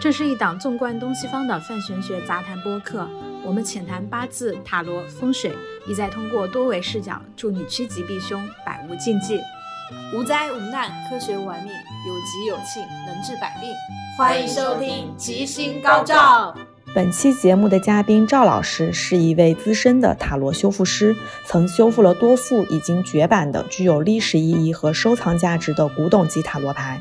这是一档纵观东西方的泛玄学杂谈播客，我们浅谈八字、塔罗、风水，意在通过多维视角，助你趋吉避凶，百无禁忌。无灾无难，科学玩命，有吉有庆，能治百病。欢迎收听吉星高照。本期节目的嘉宾赵老师是一位资深的塔罗修复师，曾修复了多副已经绝版的、具有历史意义和收藏价值的古董级塔罗牌。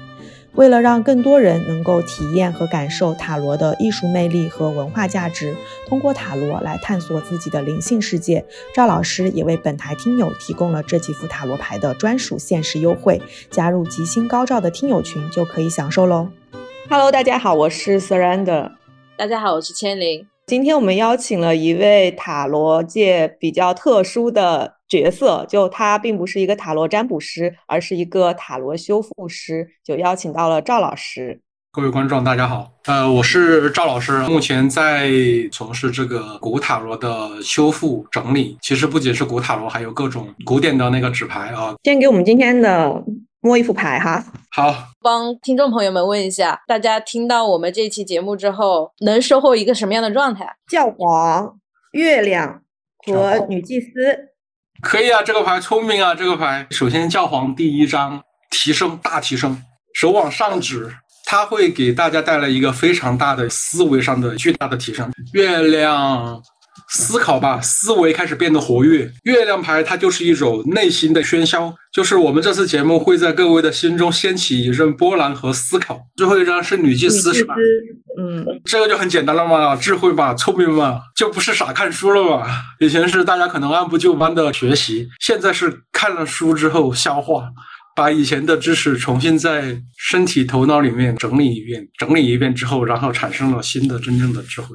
为了让更多人能够体验和感受塔罗的艺术魅力和文化价值，通过塔罗来探索自己的灵性世界，赵老师也为本台听友提供了这几副塔罗牌的专属限时优惠。加入吉星高照的听友群就可以享受喽！Hello，大家好，我是 Surrender。大家好，我是千灵。今天我们邀请了一位塔罗界比较特殊的角色，就他并不是一个塔罗占卜师，而是一个塔罗修复师，就邀请到了赵老师。各位观众，大家好，呃，我是赵老师，目前在从事这个古塔罗的修复整理。其实不仅是古塔罗，还有各种古典的那个纸牌啊。先给我们今天的。摸一副牌哈，好，帮听众朋友们问一下，大家听到我们这期节目之后，能收获一个什么样的状态？教皇、月亮和女祭司，可以啊，这个牌聪明啊，这个牌。首先，教皇第一张提升大提升，手往上指，它会给大家带来一个非常大的思维上的巨大的提升。月亮。思考吧，思维开始变得活跃。月亮牌它就是一种内心的喧嚣，就是我们这次节目会在各位的心中掀起一阵波澜和思考。最后一张是女祭司，是吧？嗯，这个就很简单了嘛，智慧嘛，聪明嘛，就不是傻看书了嘛。以前是大家可能按部就班的学习，现在是看了书之后消化，把以前的知识重新在身体头脑里面整理一遍，整理一遍之后，然后产生了新的真正的智慧。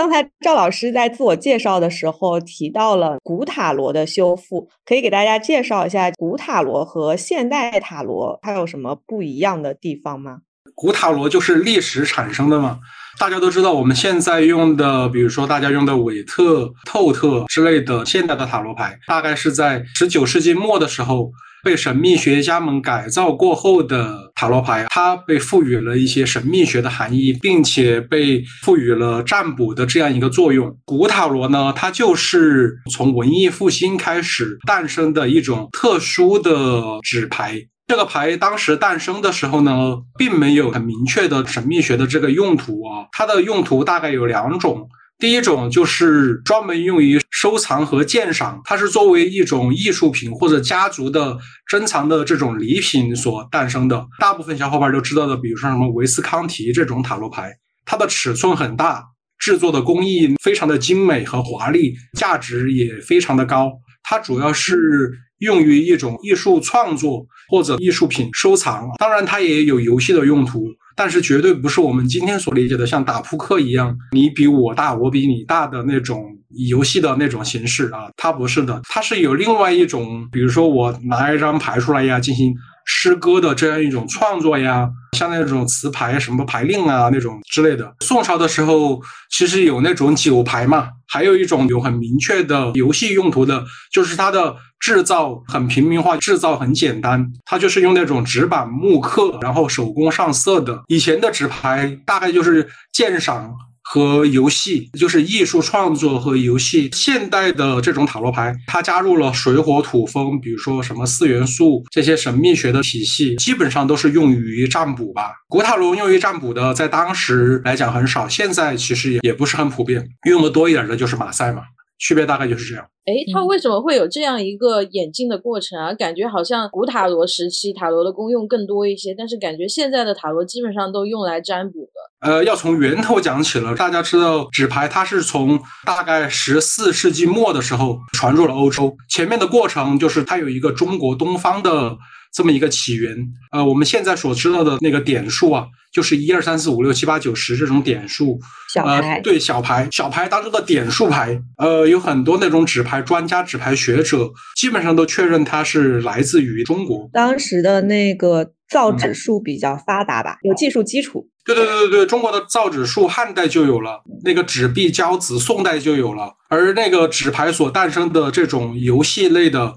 刚才赵老师在自我介绍的时候提到了古塔罗的修复，可以给大家介绍一下古塔罗和现代塔罗它有什么不一样的地方吗？古塔罗就是历史产生的嘛，大家都知道，我们现在用的，比如说大家用的韦特、透特之类的现代的塔罗牌，大概是在十九世纪末的时候。被神秘学家们改造过后的塔罗牌，它被赋予了一些神秘学的含义，并且被赋予了占卜的这样一个作用。古塔罗呢，它就是从文艺复兴开始诞生的一种特殊的纸牌。这个牌当时诞生的时候呢，并没有很明确的神秘学的这个用途啊，它的用途大概有两种。第一种就是专门用于收藏和鉴赏，它是作为一种艺术品或者家族的珍藏的这种礼品所诞生的。大部分小伙伴都知道的，比如说什么维斯康提这种塔罗牌，它的尺寸很大，制作的工艺非常的精美和华丽，价值也非常的高。它主要是用于一种艺术创作或者艺术品收藏，当然它也有游戏的用途。但是绝对不是我们今天所理解的像打扑克一样，你比我大，我比你大的那种游戏的那种形式啊，它不是的，它是有另外一种，比如说我拿一张牌出来呀，进行诗歌的这样一种创作呀，像那种词牌、什么牌令啊那种之类的。宋朝的时候其实有那种酒牌嘛，还有一种有很明确的游戏用途的，就是它的。制造很平民化，制造很简单，它就是用那种纸板木刻，然后手工上色的。以前的纸牌大概就是鉴赏和游戏，就是艺术创作和游戏。现代的这种塔罗牌，它加入了水火土风，比如说什么四元素这些神秘学的体系，基本上都是用于占卜吧。古塔罗用于占卜的，在当时来讲很少，现在其实也也不是很普遍，用的多一点的就是马赛嘛。区别大概就是这样。哎，它为什么会有这样一个演进的过程啊？感觉好像古塔罗时期塔罗的功用更多一些，但是感觉现在的塔罗基本上都用来占卜的。呃，要从源头讲起了。大家知道纸牌，它是从大概十四世纪末的时候传入了欧洲。前面的过程就是它有一个中国东方的。这么一个起源，呃，我们现在所知道的那个点数啊，就是一二三四五六七八九十这种点数，小牌，对小牌，小牌当中的点数牌，呃，有很多那种纸牌专家、纸牌学者，基本上都确认它是来自于中国。当时的那个造纸术比较发达吧，有技术基础。对对对对对，中国的造纸术汉代就有了，那个纸币交子宋代就有了，而那个纸牌所诞生的这种游戏类的。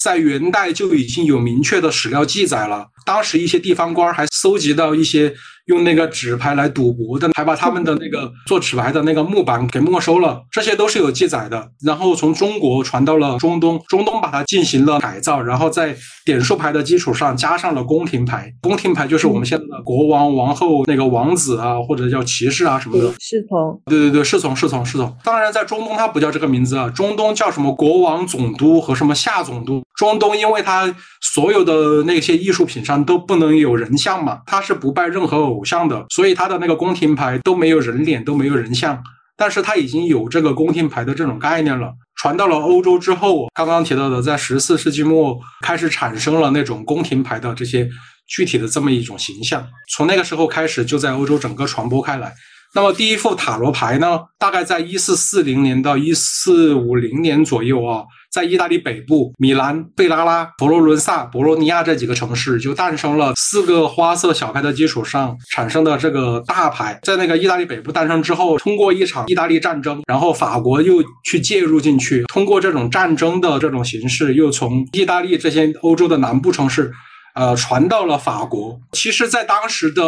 在元代就已经有明确的史料记载了。当时一些地方官还搜集到一些用那个纸牌来赌博的，还把他们的那个 做纸牌的那个木板给没收了，这些都是有记载的。然后从中国传到了中东，中东把它进行了改造，然后在点数牌的基础上加上了宫廷牌。宫廷牌就是我们现在的国王、王后、那个王子啊，或者叫骑士啊什么的。侍从。对对对，侍从侍从侍从。当然，在中东它不叫这个名字啊，中东叫什么国王总督和什么夏总督。中东因为它所有的那些艺术品上都不能有人像嘛，它是不拜任何偶像的，所以它的那个宫廷牌都没有人脸，都没有人像。但是它已经有这个宫廷牌的这种概念了。传到了欧洲之后，刚刚提到的，在十四世纪末开始产生了那种宫廷牌的这些具体的这么一种形象。从那个时候开始，就在欧洲整个传播开来。那么第一副塔罗牌呢，大概在一四四零年到一四五零年左右啊。在意大利北部，米兰、贝拉拉、佛罗伦萨、博洛尼亚这几个城市就诞生了四个花色小牌的基础上产生的这个大牌。在那个意大利北部诞生之后，通过一场意大利战争，然后法国又去介入进去，通过这种战争的这种形式，又从意大利这些欧洲的南部城市，呃，传到了法国。其实，在当时的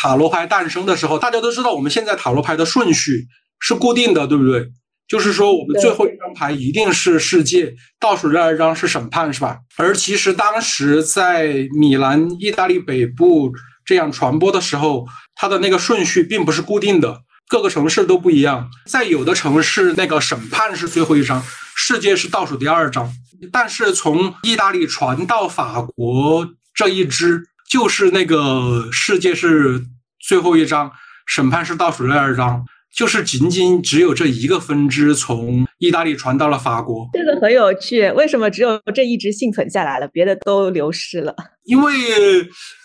塔罗牌诞生的时候，大家都知道，我们现在塔罗牌的顺序是固定的，对不对？就是说，我们最后一张牌一定是世界，倒数第二张是审判，是吧？而其实当时在米兰、意大利北部这样传播的时候，它的那个顺序并不是固定的，各个城市都不一样。在有的城市，那个审判是最后一张，世界是倒数第二张。但是从意大利传到法国这一支，就是那个世界是最后一张，审判是倒数第二张。就是仅仅只有这一个分支从意大利传到了法国，这个很有趣。为什么只有这一支幸存下来了，别的都流失了？因为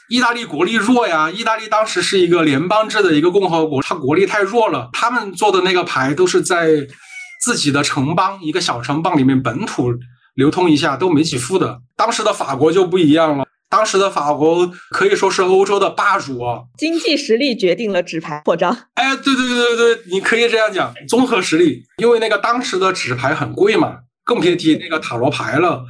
意大利国力弱呀，意大利当时是一个联邦制的一个共和国，它国力太弱了。他们做的那个牌都是在自己的城邦一个小城邦里面本土流通一下，都没几副的。当时的法国就不一样了。当时的法国可以说是欧洲的霸主啊，经济实力决定了纸牌扩张。哎，对对对对对，你可以这样讲，综合实力。因为那个当时的纸牌很贵嘛，更别提那个塔罗牌了。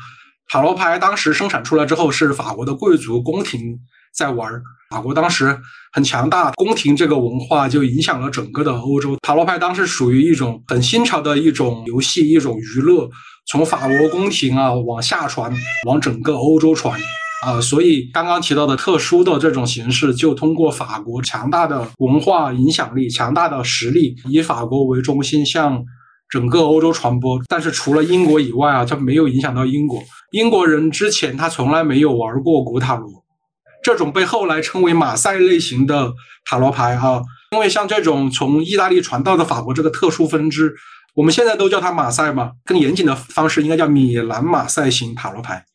塔罗牌当时生产出来之后，是法国的贵族宫廷在玩。法国当时很强大，宫廷这个文化就影响了整个的欧洲。塔罗牌当时属于一种很新潮的一种游戏，一种娱乐，从法国宫廷啊往下传，往整个欧洲传。啊，所以刚刚提到的特殊的这种形式，就通过法国强大的文化影响力、强大的实力，以法国为中心向整个欧洲传播。但是除了英国以外啊，它没有影响到英国。英国人之前他从来没有玩过古塔罗，这种被后来称为马赛类型的塔罗牌哈，因为像这种从意大利传到的法国这个特殊分支，我们现在都叫它马赛嘛，更严谨的方式应该叫米兰马赛型塔罗牌。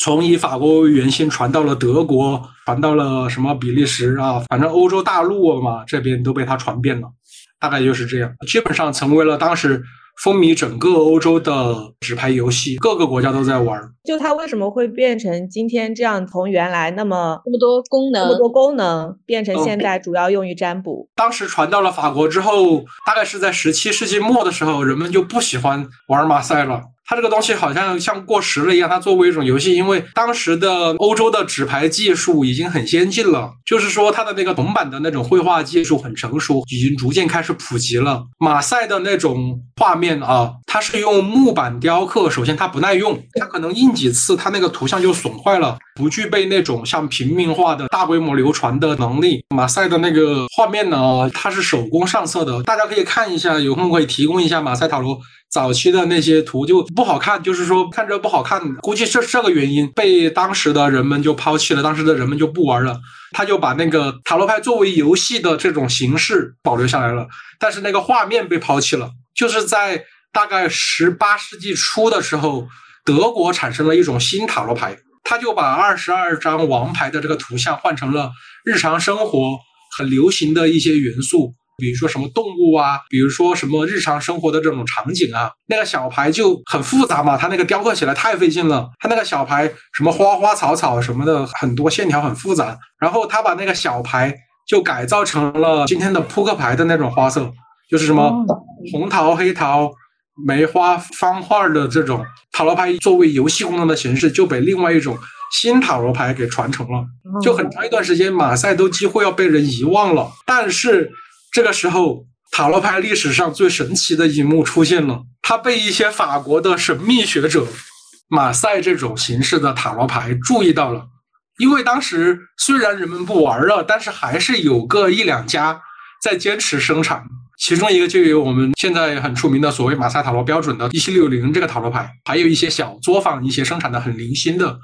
从以法国为圆心传到了德国，传到了什么比利时啊，反正欧洲大陆嘛，这边都被它传遍了，大概就是这样，基本上成为了当时风靡整个欧洲的纸牌游戏，各个国家都在玩。就它为什么会变成今天这样，从原来那么那么多功能，那么多功能，变成现在主要用于占卜？当时传到了法国之后，大概是在十七世纪末的时候，人们就不喜欢玩马赛了。它这个东西好像像过时了一样。它作为一种游戏，因为当时的欧洲的纸牌技术已经很先进了，就是说它的那个铜板的那种绘画技术很成熟，已经逐渐开始普及了。马赛的那种画面啊，它是用木板雕刻，首先它不耐用，它可能印几次，它那个图像就损坏了，不具备那种像平民化的大规模流传的能力。马赛的那个画面呢，它是手工上色的，大家可以看一下，有空可以提供一下马赛塔罗。早期的那些图就不好看，就是说看着不好看，估计是这个原因被当时的人们就抛弃了，当时的人们就不玩了。他就把那个塔罗牌作为游戏的这种形式保留下来了，但是那个画面被抛弃了。就是在大概十八世纪初的时候，德国产生了一种新塔罗牌，他就把二十二张王牌的这个图像换成了日常生活很流行的一些元素。比如说什么动物啊，比如说什么日常生活的这种场景啊，那个小牌就很复杂嘛，它那个雕刻起来太费劲了。它那个小牌什么花花草草什么的，很多线条很复杂。然后他把那个小牌就改造成了今天的扑克牌的那种花色，就是什么红桃、黑桃、梅花、方块的这种塔罗牌，作为游戏功能的形式，就被另外一种新塔罗牌给传承了。就很长一段时间，马赛都几乎要被人遗忘了。但是这个时候，塔罗牌历史上最神奇的一幕出现了，它被一些法国的神秘学者，马赛这种形式的塔罗牌注意到了。因为当时虽然人们不玩了，但是还是有个一两家在坚持生产。其中一个就有我们现在很出名的所谓马赛塔罗标准的一七六零这个塔罗牌，还有一些小作坊一些生产的很零星的，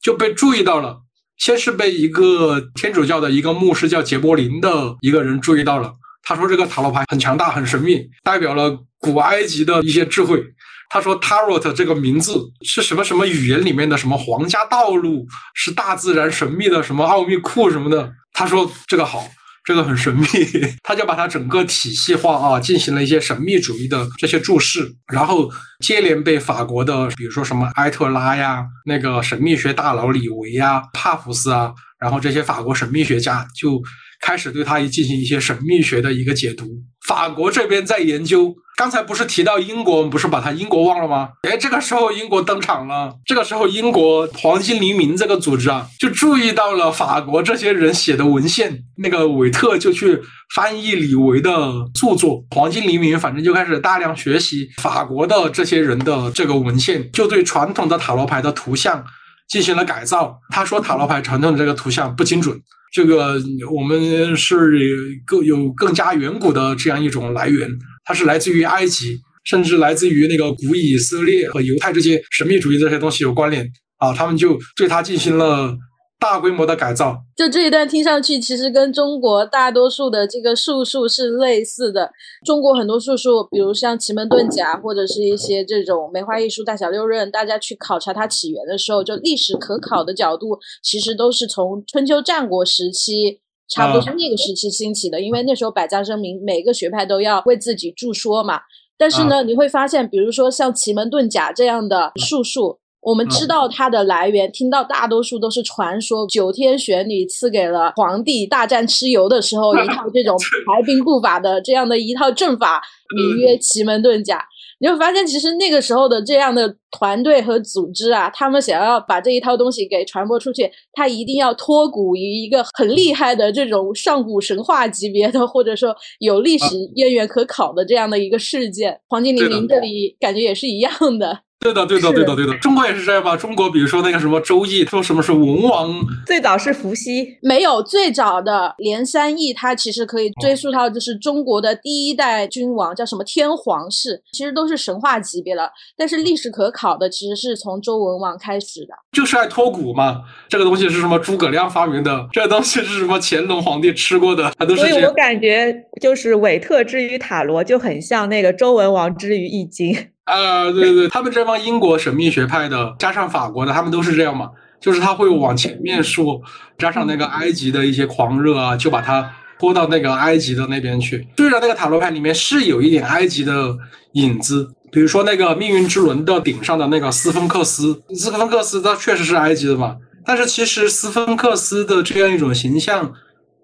就被注意到了。先是被一个天主教的一个牧师叫杰柏林的一个人注意到了，他说这个塔罗牌很强大很神秘，代表了古埃及的一些智慧。他说 Tarot 这个名字是什么什么语言里面的什么皇家道路，是大自然神秘的什么奥秘库什么的。他说这个好。这个很神秘，他就把他整个体系化啊，进行了一些神秘主义的这些注释，然后接连被法国的，比如说什么埃特拉呀，那个神秘学大佬李维呀、帕福斯啊，然后这些法国神秘学家就开始对他进行一些神秘学的一个解读。法国这边在研究。刚才不是提到英国，我们不是把他英国忘了吗？哎，这个时候英国登场了。这个时候，英国黄金黎明这个组织啊，就注意到了法国这些人写的文献。那个韦特就去翻译李维的著作，黄金黎明反正就开始大量学习法国的这些人的这个文献，就对传统的塔罗牌的图像进行了改造。他说塔罗牌传统的这个图像不精准，这个我们是更有更加远古的这样一种来源。它是来自于埃及，甚至来自于那个古以色列和犹太这些神秘主义这些东西有关联啊，他们就对它进行了大规模的改造。就这一段听上去，其实跟中国大多数的这个术数是类似的。中国很多术数，比如像奇门遁甲，或者是一些这种梅花易数、大小六壬，大家去考察它起源的时候，就历史可考的角度，其实都是从春秋战国时期。差不多是那个时期兴起的，因为那时候百家争鸣，每个学派都要为自己著说嘛。但是呢，你会发现，比如说像奇门遁甲这样的术数，我们知道它的来源，听到大多数都是传说，九天玄女赐给了皇帝大战蚩尤的时候一套这种 排兵布法的这样的一套阵法，名曰奇门遁甲。你会发现，其实那个时候的这样的团队和组织啊，他们想要把这一套东西给传播出去，他一定要托古于一个很厉害的这种上古神话级别的，或者说有历史渊源可考的这样的一个事件。黄金黎明这里感觉也是一样的。对的，对的，对的，对的。中国也是这样吧？中国比如说那个什么周易，说什么是文王，最早是伏羲，没有最早的连山易，它其实可以追溯到就是中国的第一代君王叫什么天皇氏，其实都是神话级别的。但是历史可考的其实是从周文王开始的，就是爱托古嘛。这个东西是什么？诸葛亮发明的？这个东西是什么？乾隆皇帝吃过的？都是。所以我感觉就是韦特之于塔罗就很像那个周文王之于易经。啊，对对，他们这帮英国神秘学派的，加上法国的，他们都是这样嘛，就是他会往前面说，加上那个埃及的一些狂热啊，就把它拖到那个埃及的那边去。虽然那个塔罗牌里面是有一点埃及的影子，比如说那个命运之轮的顶上的那个斯芬克斯，斯芬克斯它确实是埃及的嘛，但是其实斯芬克斯的这样一种形象，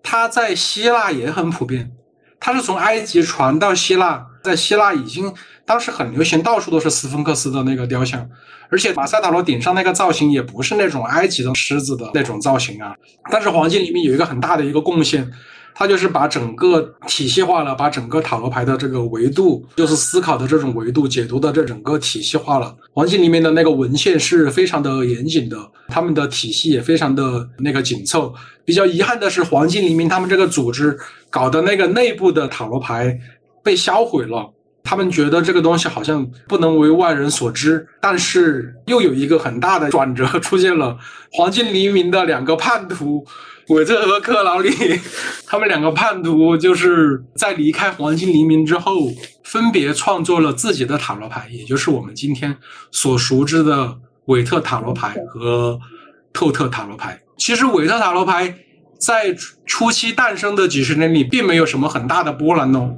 它在希腊也很普遍，它是从埃及传到希腊，在希腊已经。当时很流行，到处都是斯芬克斯的那个雕像，而且马赛塔罗顶上那个造型也不是那种埃及的狮子的那种造型啊。但是黄金里面有一个很大的一个贡献，它就是把整个体系化了，把整个塔罗牌的这个维度，就是思考的这种维度、解读的这整个体系化了。黄金里面的那个文献是非常的严谨的，他们的体系也非常的那个紧凑。比较遗憾的是，黄金黎明他们这个组织搞的那个内部的塔罗牌被销毁了。他们觉得这个东西好像不能为外人所知，但是又有一个很大的转折出现了。黄金黎明的两个叛徒，韦特和克劳利，他们两个叛徒就是在离开黄金黎明之后，分别创作了自己的塔罗牌，也就是我们今天所熟知的韦特塔罗牌和透特塔罗牌。其实韦特塔罗牌在初期诞生的几十年里，并没有什么很大的波澜哦。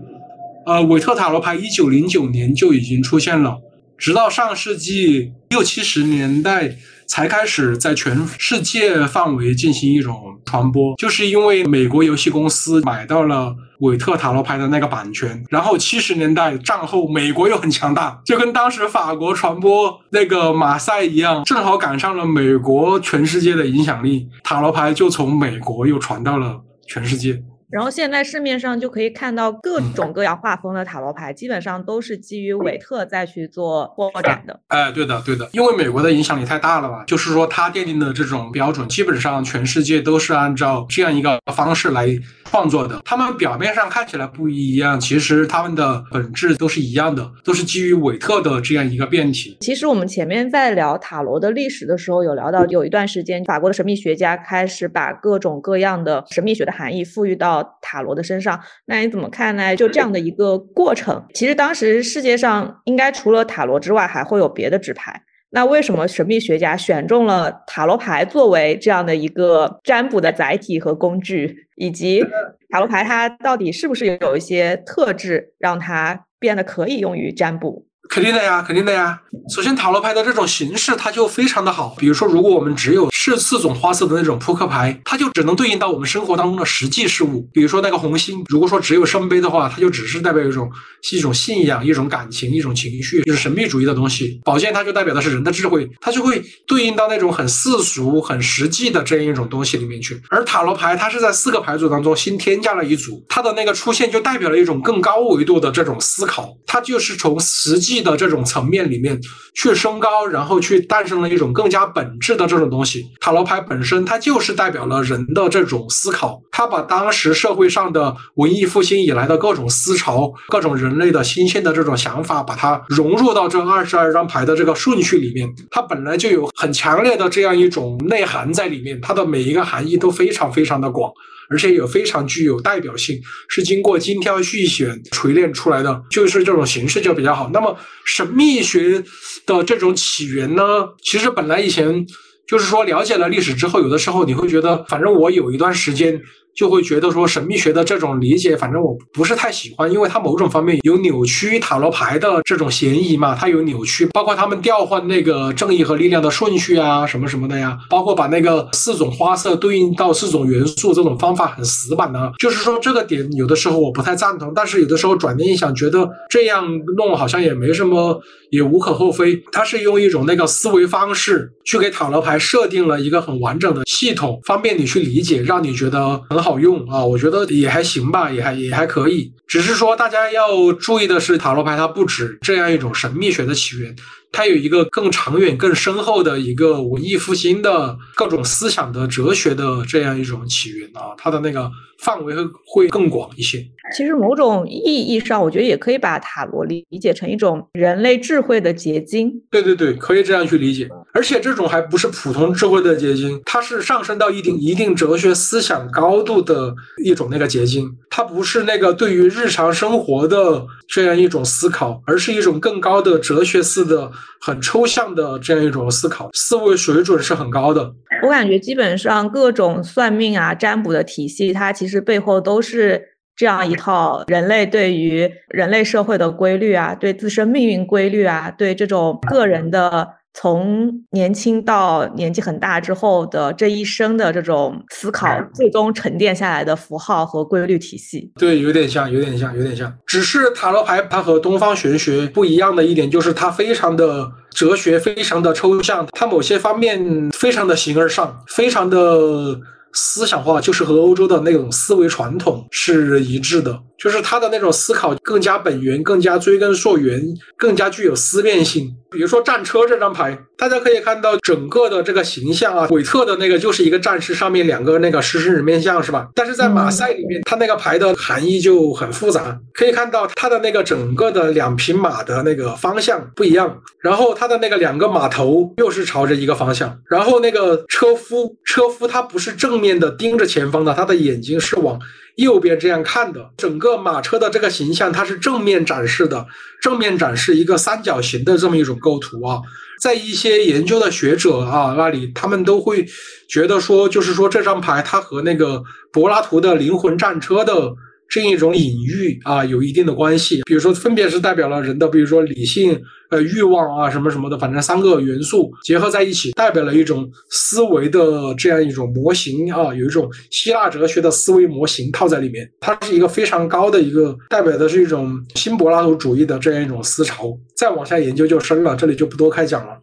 呃，韦特塔罗牌一九零九年就已经出现了，直到上世纪六七十年代才开始在全世界范围进行一种传播，就是因为美国游戏公司买到了韦特塔罗牌的那个版权，然后七十年代战后美国又很强大，就跟当时法国传播那个马赛一样，正好赶上了美国全世界的影响力，塔罗牌就从美国又传到了全世界。然后现在市面上就可以看到各种各样画风的塔罗牌，基本上都是基于韦特再去做扩展的。哎，对的，对的，因为美国的影响力太大了吧？就是说，他奠定的这种标准，基本上全世界都是按照这样一个方式来创作的。他们表面上看起来不一样，其实他们的本质都是一样的，都是基于韦特的这样一个变体。其实我们前面在聊塔罗的历史的时候，有聊到有一段时间，法国的神秘学家开始把各种各样的神秘学的含义赋予到。塔罗的身上，那你怎么看呢？就这样的一个过程，其实当时世界上应该除了塔罗之外，还会有别的纸牌。那为什么神秘学家选中了塔罗牌作为这样的一个占卜的载体和工具？以及塔罗牌它到底是不是有一些特质，让它变得可以用于占卜？肯定的呀，肯定的呀。首先，塔罗牌的这种形式它就非常的好。比如说，如果我们只有是四种花色的那种扑克牌，它就只能对应到我们生活当中的实际事物。比如说那个红心，如果说只有圣杯的话，它就只是代表一种一种信仰、一种感情、一种情绪，就是神秘主义的东西。宝剑它就代表的是人的智慧，它就会对应到那种很世俗、很实际的这样一种东西里面去。而塔罗牌它是在四个牌组当中新添加了一组，它的那个出现就代表了一种更高维度的这种思考，它就是从实际。的这种层面里面去升高，然后去诞生了一种更加本质的这种东西。塔罗牌本身它就是代表了人的这种思考，它把当时社会上的文艺复兴以来的各种思潮、各种人类的新鲜的这种想法，把它融入到这二十二张牌的这个顺序里面。它本来就有很强烈的这样一种内涵在里面，它的每一个含义都非常非常的广。而且也非常具有代表性，是经过精挑细选锤炼出来的，就是这种形式就比较好。那么神秘学的这种起源呢，其实本来以前就是说了解了历史之后，有的时候你会觉得，反正我有一段时间。就会觉得说神秘学的这种理解，反正我不是太喜欢，因为它某种方面有扭曲塔罗牌的这种嫌疑嘛。它有扭曲，包括他们调换那个正义和力量的顺序啊，什么什么的呀，包括把那个四种花色对应到四种元素这种方法很死板的。就是说这个点有的时候我不太赞同，但是有的时候转念一想，觉得这样弄好像也没什么，也无可厚非。它是用一种那个思维方式去给塔罗牌设定了一个很完整的系统，方便你去理解，让你觉得。好用啊，我觉得也还行吧，也还也还可以。只是说大家要注意的是，塔罗牌它不止这样一种神秘学的起源。它有一个更长远、更深厚的一个文艺复兴的各种思想的哲学的这样一种起源啊，它的那个范围会会更广一些。其实某种意义上，我觉得也可以把塔罗理理解成一种人类智慧的结晶。对对对，可以这样去理解。而且这种还不是普通智慧的结晶，它是上升到一定一定哲学思想高度的一种那个结晶。它不是那个对于日常生活的这样一种思考，而是一种更高的哲学式的。很抽象的这样一种思考，思维水准是很高的。我感觉基本上各种算命啊、占卜的体系，它其实背后都是这样一套人类对于人类社会的规律啊，对自身命运规律啊，对这种个人的。从年轻到年纪很大之后的这一生的这种思考，最终沉淀下来的符号和规律体系，对，有点像，有点像，有点像。只是塔罗牌它和东方玄学不一样的一点，就是它非常的哲学，非常的抽象，它某些方面非常的形而上，非常的思想化，就是和欧洲的那种思维传统是一致的。就是他的那种思考更加本源，更加追根溯源，更加具有思辨性。比如说战车这张牌，大家可以看到整个的这个形象啊，韦特的那个就是一个战士，上面两个那个狮身人面像，是吧？但是在马赛里面，他那个牌的含义就很复杂。可以看到他的那个整个的两匹马的那个方向不一样，然后他的那个两个马头又是朝着一个方向，然后那个车夫，车夫他不是正面的盯着前方的，他的眼睛是往。右边这样看的，整个马车的这个形象，它是正面展示的，正面展示一个三角形的这么一种构图啊。在一些研究的学者啊那里，他们都会觉得说，就是说这张牌它和那个柏拉图的灵魂战车的这一种隐喻啊有一定的关系。比如说，分别是代表了人的，比如说理性、呃欲望啊什么什么的，反正三个元素结合在一起，代表了一种思维的这样一种模型啊，有一种希腊哲学的思维模型套在里面。它是一个非常高的一个，代表的是一种新柏拉图主义的这样一种思潮。再往下研究就深了，这里就不多开讲了。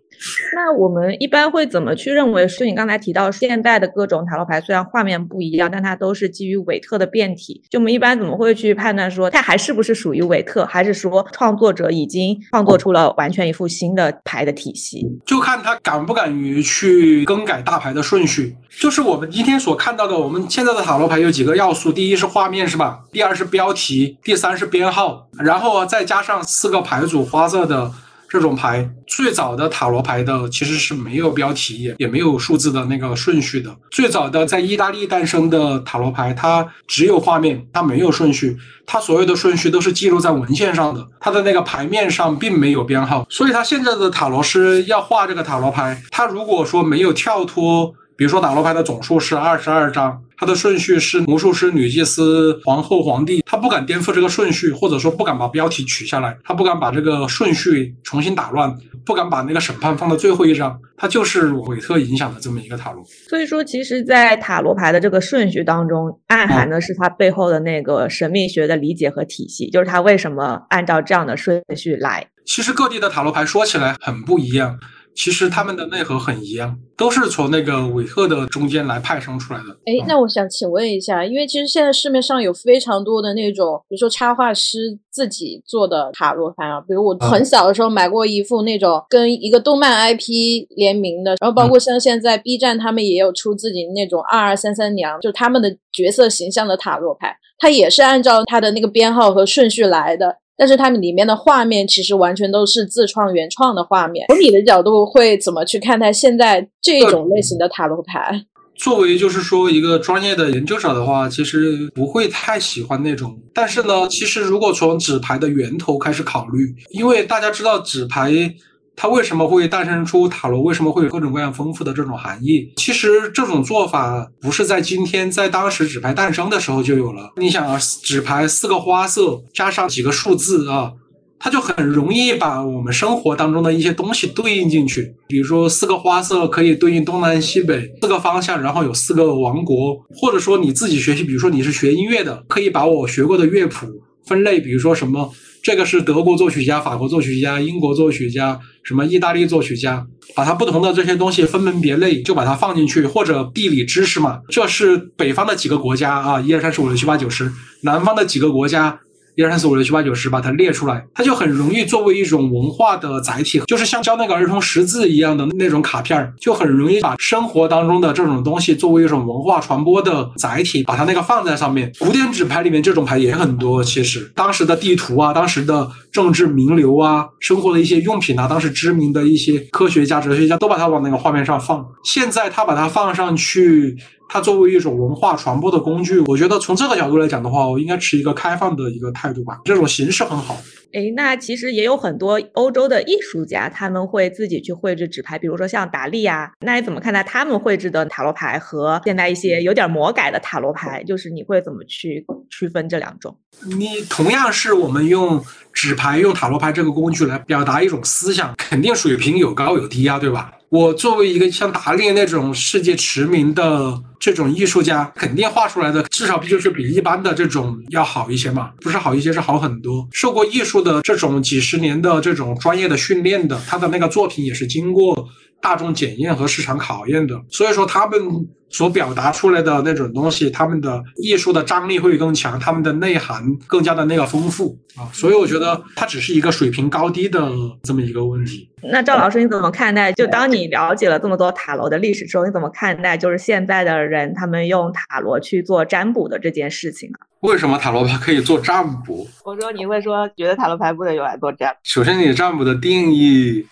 那我们一般会怎么去认为？就你刚才提到，现代的各种塔罗牌虽然画面不一样，但它都是基于韦特的变体。就我们一般怎么会去判断说它还是不是属于韦特，还是说创作者已经创作出了完全一副新的牌的体系？就看他敢不敢于去更改大牌的顺序。就是我们今天所看到的，我们现在的塔罗牌有几个要素：第一是画面，是吧？第二是标题，第三是编号，然后再加上四个牌组花色的。这种牌最早的塔罗牌的其实是没有标题也也没有数字的那个顺序的。最早的在意大利诞生的塔罗牌，它只有画面，它没有顺序，它所有的顺序都是记录在文献上的，它的那个牌面上并没有编号。所以，他现在的塔罗师要画这个塔罗牌，他如果说没有跳脱，比如说塔罗牌的总数是二十二张。它的顺序是魔术师、女祭司、皇后、皇帝，他不敢颠覆这个顺序，或者说不敢把标题取下来，他不敢把这个顺序重新打乱，不敢把那个审判放到最后一张，他就是韦特影响的这么一个塔罗。所以说，其实，在塔罗牌的这个顺序当中，暗含的是它背后的那个神秘学的理解和体系，就是它为什么按照这样的顺序来。其实各地的塔罗牌说起来很不一样。其实他们的内核很一样，都是从那个韦特的中间来派生出来的。哎，那我想请问一下，因为其实现在市面上有非常多的那种，比如说插画师自己做的塔罗牌啊，比如我很小的时候买过一副那种跟一个动漫 IP 联名的，然后包括像现在 B 站他们也有出自己那种二二三三娘，就他们的角色形象的塔罗牌，它也是按照它的那个编号和顺序来的。但是它们里面的画面其实完全都是自创原创的画面。从你的角度会怎么去看待现在这种类型的塔罗牌？作为就是说一个专业的研究者的话，其实不会太喜欢那种。但是呢，其实如果从纸牌的源头开始考虑，因为大家知道纸牌。它为什么会诞生出塔罗？为什么会有各种各样丰富的这种含义？其实这种做法不是在今天，在当时纸牌诞生的时候就有了。你想啊，纸牌四个花色加上几个数字啊，它就很容易把我们生活当中的一些东西对应进去。比如说四个花色可以对应东南西北四个方向，然后有四个王国，或者说你自己学习，比如说你是学音乐的，可以把我学过的乐谱分类，比如说什么。这个是德国作曲家、法国作曲家、英国作曲家，什么意大利作曲家，把它不同的这些东西分门别类，就把它放进去，或者地理知识嘛，这是北方的几个国家啊，一二三四五六七八九十，南方的几个国家。一二三四五六七八九十，把它列出来，它就很容易作为一种文化的载体，就是像教那个儿童识字一样的那种卡片，就很容易把生活当中的这种东西作为一种文化传播的载体，把它那个放在上面。古典纸牌里面这种牌也很多，其实当时的地图啊，当时的政治名流啊，生活的一些用品啊，当时知名的一些科学家、哲学家都把它往那个画面上放。现在他把它放上去。它作为一种文化传播的工具，我觉得从这个角度来讲的话，我应该持一个开放的一个态度吧。这种形式很好。哎，那其实也有很多欧洲的艺术家，他们会自己去绘制纸牌，比如说像达利啊。那你怎么看待他们绘制的塔罗牌和现在一些有点魔改的塔罗牌？就是你会怎么去区分这两种？你同样是我们用纸牌、用塔罗牌这个工具来表达一种思想，肯定水平有高有低啊，对吧？我作为一个像达利那种世界驰名的这种艺术家，肯定画出来的至少就是比一般的这种要好一些嘛，不是好一些，是好很多。受过艺术的这种几十年的这种专业的训练的，他的那个作品也是经过大众检验和市场考验的，所以说他们。所表达出来的那种东西，他们的艺术的张力会更强，他们的内涵更加的那个丰富啊，所以我觉得它只是一个水平高低的这么一个问题。那赵老师你怎么看待？就当你了解了这么多塔罗的历史之后，你怎么看待就是现在的人他们用塔罗去做占卜的这件事情啊？为什么塔罗牌可以做占卜？我说你会说觉得塔罗牌不能用来做占卜？首先，你占卜的定义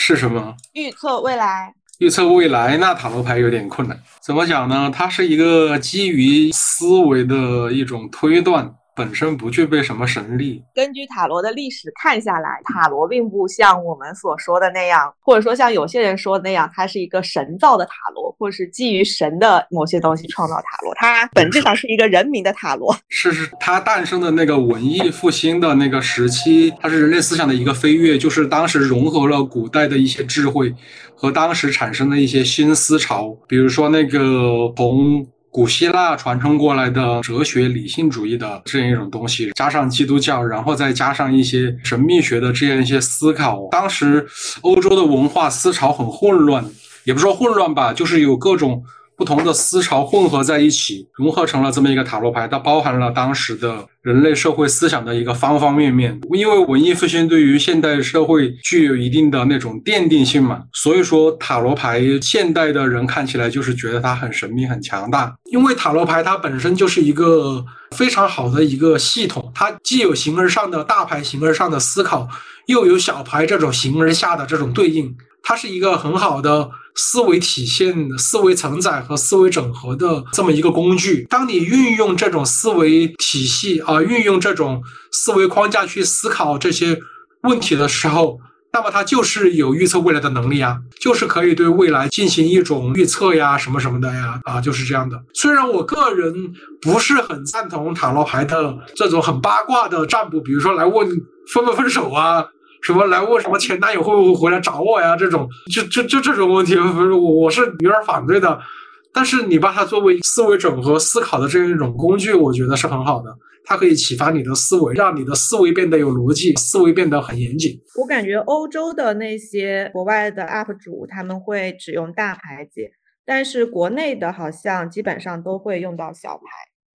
是什么？预测未来。预测未来，那塔罗牌有点困难。怎么讲呢？它是一个基于思维的一种推断，本身不具备什么神力。根据塔罗的历史看下来，塔罗并不像我们所说的那样，或者说像有些人说的那样，它是一个神造的塔罗，或者是基于神的某些东西创造塔罗。它本质上是一个人民的塔罗。是是，它诞生的那个文艺复兴的那个时期，它是人类思想的一个飞跃，就是当时融合了古代的一些智慧和当时产生的一些新思潮，比如说那个从。古希腊传承过来的哲学理性主义的这样一种东西，加上基督教，然后再加上一些神秘学的这样一些思考。当时欧洲的文化思潮很混乱，也不说混乱吧，就是有各种。不同的思潮混合在一起，融合成了这么一个塔罗牌，它包含了当时的人类社会思想的一个方方面面。因为文艺复兴对于现代社会具有一定的那种奠定性嘛，所以说塔罗牌现代的人看起来就是觉得它很神秘、很强大。因为塔罗牌它本身就是一个非常好的一个系统，它既有形而上的大牌、形而上的思考，又有小牌这种形而下的这种对应。它是一个很好的思维体现、思维承载和思维整合的这么一个工具。当你运用这种思维体系啊，运用这种思维框架去思考这些问题的时候，那么它就是有预测未来的能力啊，就是可以对未来进行一种预测呀，什么什么的呀，啊，就是这样的。虽然我个人不是很赞同塔罗牌的这种很八卦的占卜，比如说来问分不分手啊。什么来问什么前男友会不会回来找我呀？这种就就就这种问题，不是我我是有点反对的。但是你把它作为思维整合思考的这样一种工具，我觉得是很好的。它可以启发你的思维，让你的思维变得有逻辑，思维变得很严谨。我感觉欧洲的那些国外的 UP 主他们会只用大牌解，但是国内的好像基本上都会用到小牌。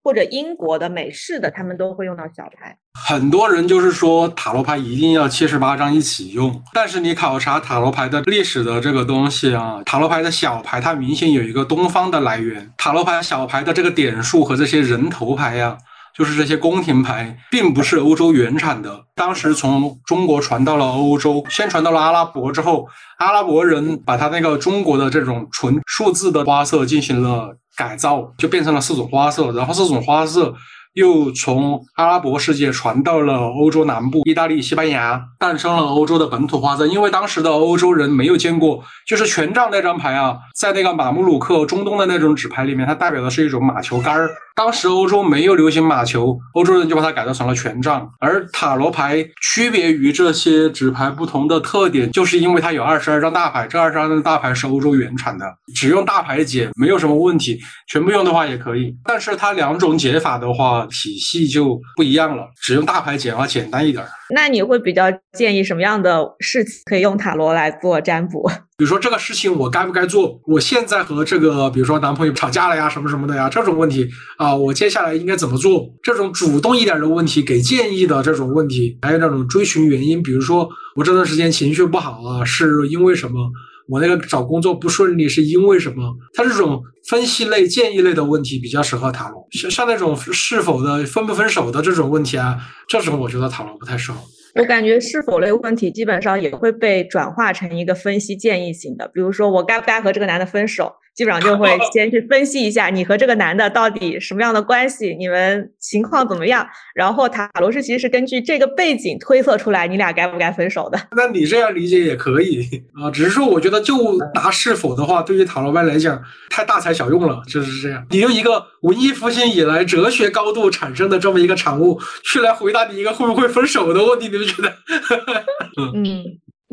或者英国的、美式的，他们都会用到小牌。很多人就是说塔罗牌一定要七十八张一起用，但是你考察塔罗牌的历史的这个东西啊，塔罗牌的小牌它明显有一个东方的来源。塔罗牌小牌的这个点数和这些人头牌呀，就是这些宫廷牌，并不是欧洲原产的。当时从中国传到了欧洲，先传到了阿拉伯之后，阿拉伯人把他那个中国的这种纯数字的花色进行了。改造就变成了四种花色，然后四种花色又从阿拉伯世界传到了欧洲南部，意大利、西班牙，诞生了欧洲的本土花色。因为当时的欧洲人没有见过，就是权杖那张牌啊，在那个马穆鲁克中东的那种纸牌里面，它代表的是一种马球杆儿。当时欧洲没有流行马球，欧洲人就把它改造成了权杖。而塔罗牌区别于这些纸牌不同的特点，就是因为它有二十二张大牌，这二十二张大牌是欧洲原产的，只用大牌解没有什么问题，全部用的话也可以。但是它两种解法的话，体系就不一样了，只用大牌解话简单一点。那你会比较建议什么样的事情可以用塔罗来做占卜？比如说这个事情我该不该做？我现在和这个比如说男朋友吵架了呀，什么什么的呀，这种问题啊，我接下来应该怎么做？这种主动一点的问题，给建议的这种问题，还有那种追寻原因，比如说我这段时间情绪不好啊，是因为什么？我那个找工作不顺利是因为什么？他这种分析类、建议类的问题比较适合塔罗，像像那种是否的分不分手的这种问题啊，这种我觉得塔罗不太适合。我感觉是否类问题基本上也会被转化成一个分析建议型的，比如说我该不该和这个男的分手，基本上就会 先去分析一下你和这个男的到底什么样的关系，你们情况怎么样，然后塔罗是其实是根据这个背景推测出来你俩该不该分手的。那你这样理解也可以啊，只是说我觉得就答是否的话，对于塔罗牌来讲太大材小用了，就是这样。你用一个文艺复兴以来哲学高度产生的这么一个产物去来回答你一个会不会分手的问题，你们。觉得，嗯，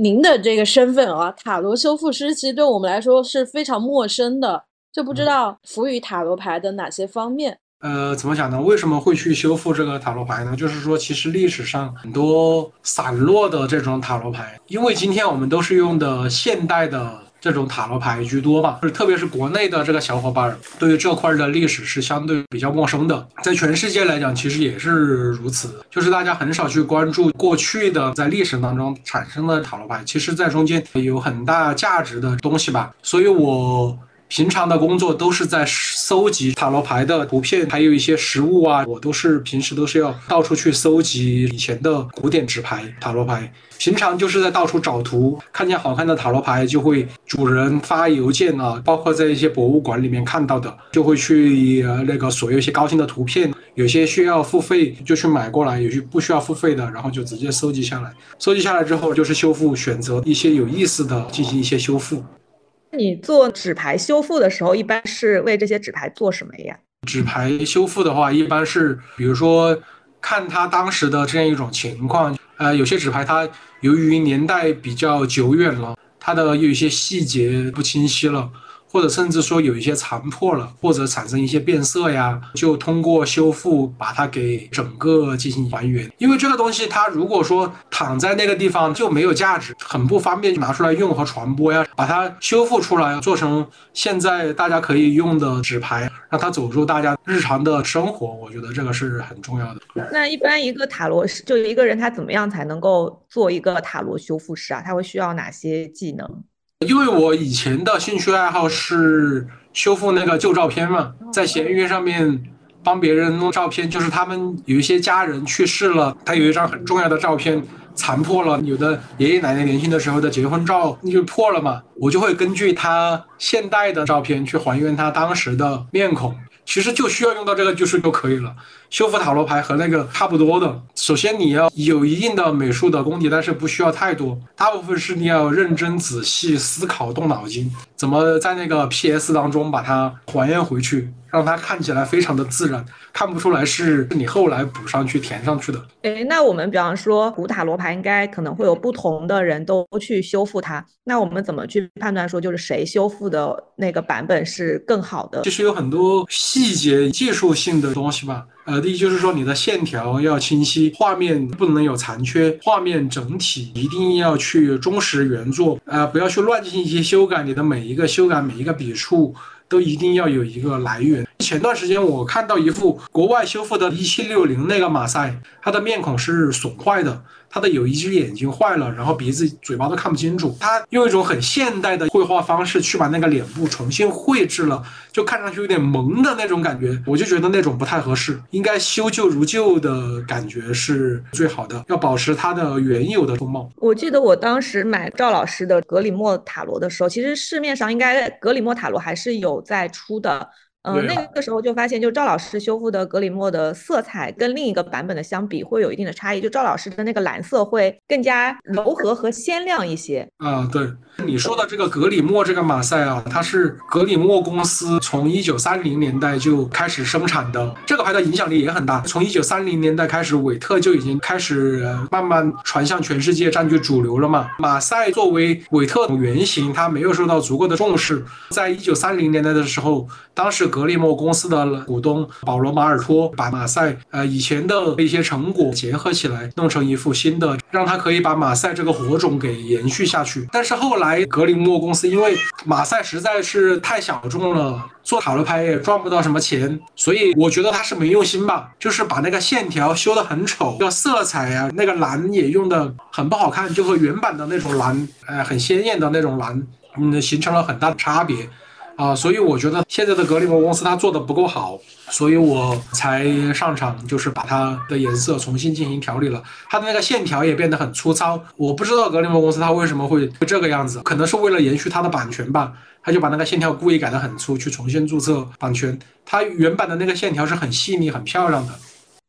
您的这个身份啊，塔罗修复师，其实对我们来说是非常陌生的，就不知道赋予塔罗牌的哪些方面。呃，怎么讲呢？为什么会去修复这个塔罗牌呢？就是说，其实历史上很多散落的这种塔罗牌，因为今天我们都是用的现代的。这种塔罗牌居多吧，就是特别是国内的这个小伙伴儿，对于这块的历史是相对比较陌生的。在全世界来讲，其实也是如此，就是大家很少去关注过去的在历史当中产生的塔罗牌，其实在中间有很大价值的东西吧。所以我平常的工作都是在搜集塔罗牌的图片，还有一些实物啊，我都是平时都是要到处去搜集以前的古典纸牌塔罗牌。平常就是在到处找图，看见好看的塔罗牌就会主人发邮件啊，包括在一些博物馆里面看到的，就会去那个索有一些高清的图片，有些需要付费就去买过来，有些不需要付费的，然后就直接收集下来。收集下来之后就是修复，选择一些有意思的进行一些修复。你做纸牌修复的时候，一般是为这些纸牌做什么呀？纸牌修复的话，一般是比如说看它当时的这样一种情况，呃，有些纸牌它由于年代比较久远了，它的有一些细节不清晰了。或者甚至说有一些残破了，或者产生一些变色呀，就通过修复把它给整个进行还原。因为这个东西它如果说躺在那个地方就没有价值，很不方便拿出来用和传播呀。把它修复出来，做成现在大家可以用的纸牌，让它走入大家日常的生活，我觉得这个是很重要的。那一般一个塔罗师，就一个人他怎么样才能够做一个塔罗修复师啊？他会需要哪些技能？因为我以前的兴趣爱好是修复那个旧照片嘛，在闲鱼上面帮别人弄照片，就是他们有一些家人去世了，他有一张很重要的照片残破了，有的爷爷奶奶年轻的时候的结婚照就破了嘛，我就会根据他现代的照片去还原他当时的面孔。其实就需要用到这个技术就可以了。修复塔罗牌和那个差不多的。首先你要有一定的美术的功底，但是不需要太多。大部分是你要认真仔细思考，动脑筋，怎么在那个 PS 当中把它还原回去，让它看起来非常的自然，看不出来是你后来补上去填上去的。诶，那我们比方说古塔罗牌，应该可能会有不同的人都去修复它。那我们怎么去判断说就是谁修复的那个版本是更好的？其实有很多细节技术性的东西吧。呃，第一就是说你的线条要清晰，画面不能有残缺，画面整体一定要去忠实原作，呃，不要去乱进行一些修改，你的每一个修改每一个笔触都一定要有一个来源。前段时间我看到一幅国外修复的1760那个马赛，它的面孔是损坏的。他的有一只眼睛坏了，然后鼻子、嘴巴都看不清楚。他用一种很现代的绘画方式去把那个脸部重新绘制了，就看上去有点萌的那种感觉。我就觉得那种不太合适，应该修旧如旧的感觉是最好的，要保持它的原有的风貌。我记得我当时买赵老师的格里莫塔罗的时候，其实市面上应该格里莫塔罗还是有在出的。嗯，那个时候就发现，就赵老师修复的格里莫的色彩跟另一个版本的相比，会有一定的差异。就赵老师的那个蓝色会更加柔和和鲜亮一些。啊，对，你说的这个格里莫这个马赛啊，它是格里莫公司从一九三零年代就开始生产的，这个牌的影响力也很大。从一九三零年代开始，韦特就已经开始慢慢传向全世界，占据主流了嘛。马赛作为韦特原型，它没有受到足够的重视。在一九三零年代的时候，当时。格里莫公司的股东保罗·马尔托把马赛呃以前的一些成果结合起来，弄成一副新的，让他可以把马赛这个火种给延续下去。但是后来格里莫公司因为马赛实在是太小众了，做塔罗牌也赚不到什么钱，所以我觉得他是没用心吧，就是把那个线条修得很丑，要色彩啊，那个蓝也用的很不好看，就和原版的那种蓝，呃，很鲜艳的那种蓝，嗯，形成了很大的差别。啊，所以我觉得现在的格里莫公司它做的不够好，所以我才上场，就是把它的颜色重新进行调理了，它的那个线条也变得很粗糙。我不知道格里莫公司它为什么会这个样子，可能是为了延续它的版权吧，他就把那个线条故意改得很粗，去重新注册版权。它原版的那个线条是很细腻、很漂亮的。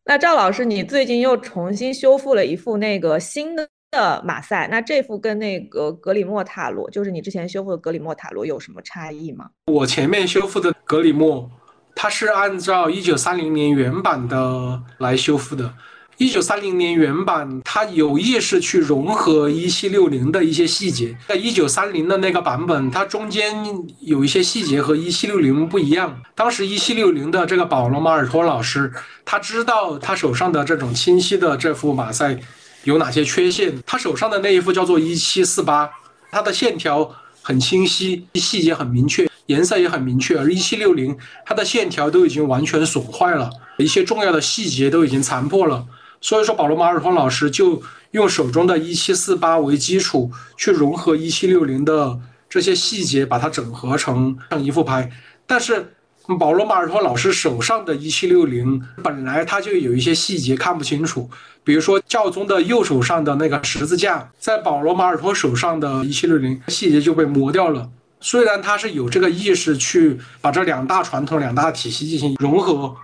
那赵老师，你最近又重新修复了一副那个新的。的马赛，那这副跟那个格里莫塔罗，就是你之前修复的格里莫塔罗有什么差异吗？我前面修复的格里莫，它是按照一九三零年原版的来修复的。一九三零年原版，它有意识去融合一七六零的一些细节。在一九三零的那个版本，它中间有一些细节和一七六零不一样。当时一七六零的这个保罗马尔托老师，他知道他手上的这种清晰的这副马赛。有哪些缺陷？他手上的那一副叫做一七四八，它的线条很清晰，细节很明确，颜色也很明确。而一七六零，它的线条都已经完全损坏了，一些重要的细节都已经残破了。所以说，保罗马尔通老师就用手中的一七四八为基础，去融合一七六零的这些细节把它整合成成一副牌。但是保罗马尔托老师手上的一七六零本来他就有一些细节看不清楚，比如说教宗的右手上的那个十字架，在保罗马尔托手上的一七六零细节就被磨掉了。虽然他是有这个意识去把这两大传统、两大体系进行融合，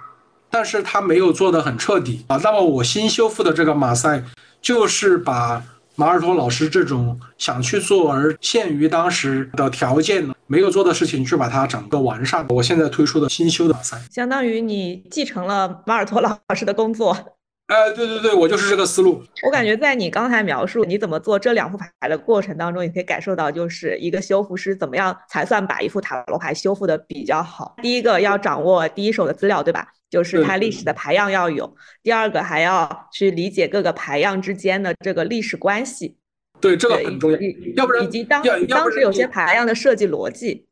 但是他没有做得很彻底啊。那么我新修复的这个马赛，就是把马尔托老师这种想去做而限于当时的条件呢没有做的事情，去把它整个完善。我现在推出的新修的马赛，相当于你继承了马尔托老师的工作。哎，对对对，我就是这个思路。我感觉在你刚才描述你怎么做这两副牌的过程当中，你可以感受到，就是一个修复师怎么样才算把一副塔罗牌修复的比较好。第一个要掌握第一手的资料，对吧？就是它历史的牌样要有。第二个还要去理解各个牌样之间的这个历史关系。对，这个很重要。要不然以及当当时有些牌样的设计逻辑。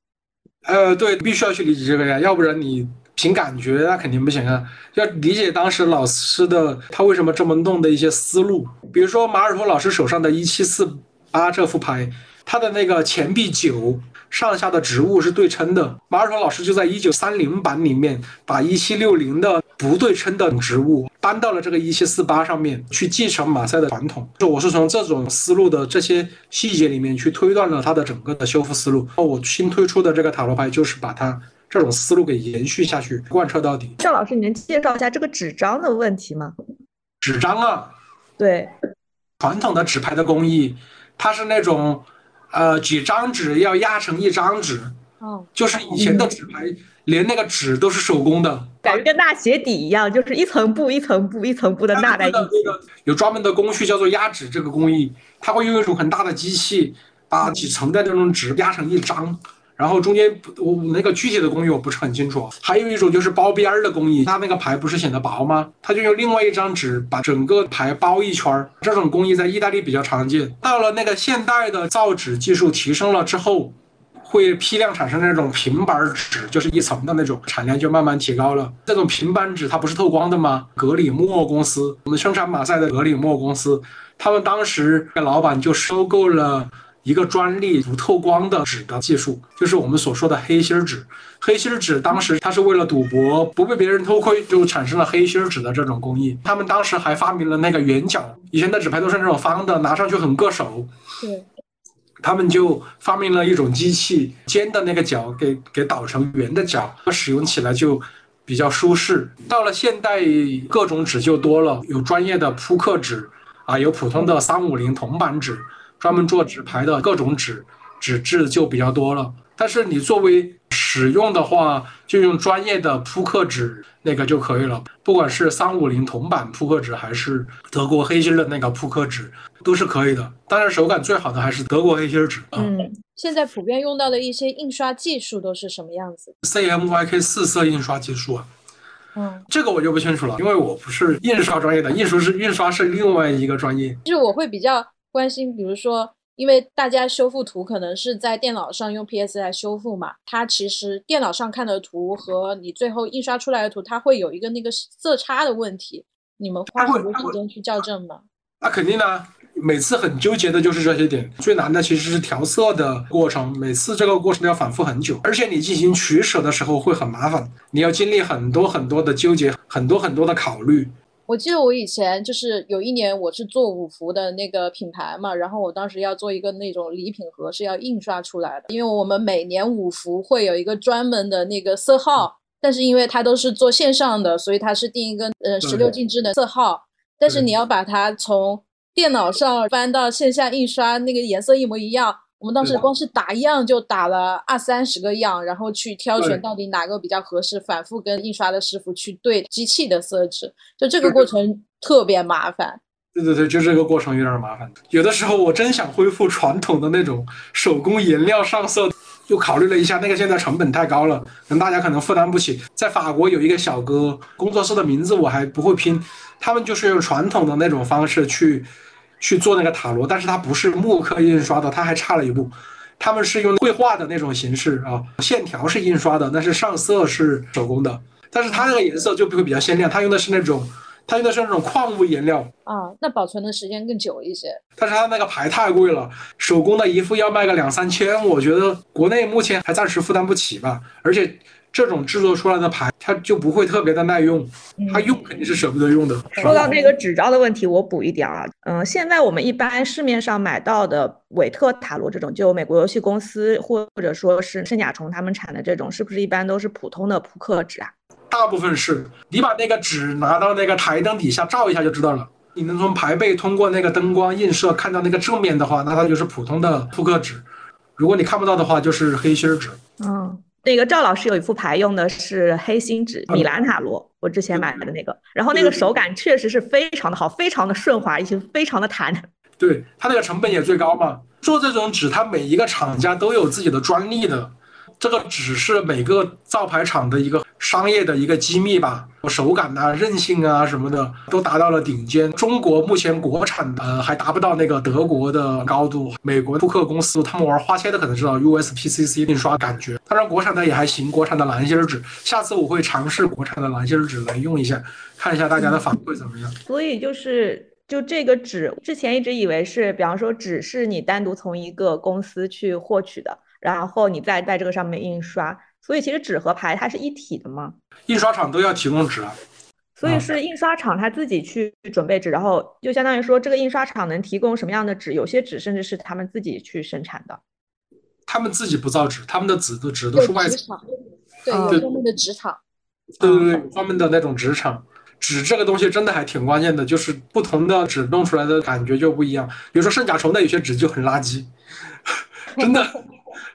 呃，对，必须要去理解这个呀，要不然你。凭感觉那肯定不行啊，要理解当时老师的他为什么这么弄的一些思路。比如说马尔托老师手上的一七四八这副牌，他的那个钱币九上下的植物是对称的。马尔托老师就在一九三零版里面把一七六零的不对称的植物搬到了这个一七四八上面去继承马赛的传统。就我是从这种思路的这些细节里面去推断了他的整个的修复思路。我新推出的这个塔罗牌就是把它。这种思路给延续下去，贯彻到底。赵老师，你能介绍一下这个纸张的问题吗？纸张啊，对，传统的纸牌的工艺，它是那种，呃，几张纸要压成一张纸，哦，就是以前的纸牌，连那个纸都是手工的，感觉跟纳鞋底一样，就是一层布一层布一层布的纳在一起。有专门的工序叫做压纸这个工艺，它会用一种很大的机器把几层的那种纸压成一张。然后中间我那个具体的工艺我不是很清楚，还有一种就是包边儿的工艺，它那个牌不是显得薄吗？它就用另外一张纸把整个牌包一圈儿，这种工艺在意大利比较常见。到了那个现代的造纸技术提升了之后，会批量产生那种平板纸，就是一层的那种，产量就慢慢提高了。这种平板纸它不是透光的吗？格里莫公司，我们生产马赛的格里莫公司，他们当时老板就收购了。一个专利不透光的纸的技术，就是我们所说的黑心纸。黑心纸当时它是为了赌博，不被别人偷窥，就产生了黑心纸的这种工艺。他们当时还发明了那个圆角，以前的纸牌都是那种方的，拿上去很硌手。对，他们就发明了一种机器，尖的那个角给给倒成圆的角，使用起来就比较舒适。到了现代，各种纸就多了，有专业的扑克纸啊，有普通的三五零铜版纸。专门做纸牌的各种纸，纸质就比较多了。但是你作为使用的话，就用专业的扑克纸那个就可以了。不管是三五零铜板扑克纸，还是德国黑心的那个扑克纸，都是可以的。当然，手感最好的还是德国黑心纸。嗯，现在普遍用到的一些印刷技术都是什么样子？CMYK 四色印刷技术啊。嗯，这个我就不清楚了，因为我不是印刷专业的，印刷是印刷是另外一个专业。就是我会比较。关心，比如说，因为大家修复图可能是在电脑上用 PS 来修复嘛，它其实电脑上看的图和你最后印刷出来的图，它会有一个那个色差的问题。你们花很多时间去校正吗？那肯定的，每次很纠结的就是这些点。最难的其实是调色的过程，每次这个过程都要反复很久，而且你进行取舍的时候会很麻烦，你要经历很多很多的纠结，很多很多的考虑。我记得我以前就是有一年我是做五福的那个品牌嘛，然后我当时要做一个那种礼品盒是要印刷出来的，因为我们每年五福会有一个专门的那个色号，但是因为它都是做线上的，所以它是定一个呃十六进制的色号，但是你要把它从电脑上搬到线下印刷，那个颜色一模一样。我们当时光是打样就打了二三十个样，然后去挑选到底哪个比较合适，反复跟印刷的师傅去对机器的色纸，就这个过程特别麻烦。对对对，就这个过程有点麻烦。有的时候我真想恢复传统的那种手工颜料上色，又考虑了一下，那个现在成本太高了，可能大家可能负担不起。在法国有一个小哥工作室的名字我还不会拼，他们就是用传统的那种方式去。去做那个塔罗，但是它不是木刻印刷的，它还差了一步，他们是用绘画的那种形式啊，线条是印刷的，但是上色是手工的，但是它那个颜色就会比较鲜亮，它用的是那种它用的是那种矿物颜料啊，那保存的时间更久一些。但是它那个牌太贵了，手工的一副要卖个两三千，我觉得国内目前还暂时负担不起吧。而且这种制作出来的牌，它就不会特别的耐用，它用肯定是舍不得用的。说到那个纸张的问题，我补一点啊，嗯，现在我们一般市面上买到的韦特塔罗这种，就美国游戏公司或者说是圣甲虫他们产的这种，是不是一般都是普通的扑克纸啊？大部分是你把那个纸拿到那个台灯底下照一下就知道了。你能从牌背通过那个灯光映射看到那个正面的话，那它就是普通的扑克纸；如果你看不到的话，就是黑心纸。嗯，那个赵老师有一副牌用的是黑心纸米兰塔罗，我之前买的那个，然后那个手感确实是非常的好，非常的顺滑，以及非常的弹。对，它那个成本也最高嘛。做这种纸，它每一个厂家都有自己的专利的。这个只是每个造牌厂的一个商业的一个机密吧，手感啊、韧性啊什么的都达到了顶尖。中国目前国产的还达不到那个德国的高度。美国扑克公司他们玩花切的可能知道 USPCC 印刷感觉，当然国产的也还行，国产的蓝芯纸。下次我会尝试国产的蓝芯纸来用一下，看一下大家的反馈怎么样。所以就是就这个纸，之前一直以为是，比方说纸是你单独从一个公司去获取的。然后你再在这个上面印刷，所以其实纸和牌它是一体的嘛？印刷厂都要提供纸啊，所以是印刷厂他自己去准备纸，然后就相当于说这个印刷厂能提供什么样的纸，有些纸甚至是他们自己去生产的。他们自己不造纸，他们的纸的纸都是外厂，对，有专门的纸厂。对对对，专门的那种纸厂。纸这个东西真的还挺关键的，就是不同的纸弄出来的感觉就不一样。比如说圣甲虫的有些纸就很垃圾，真的。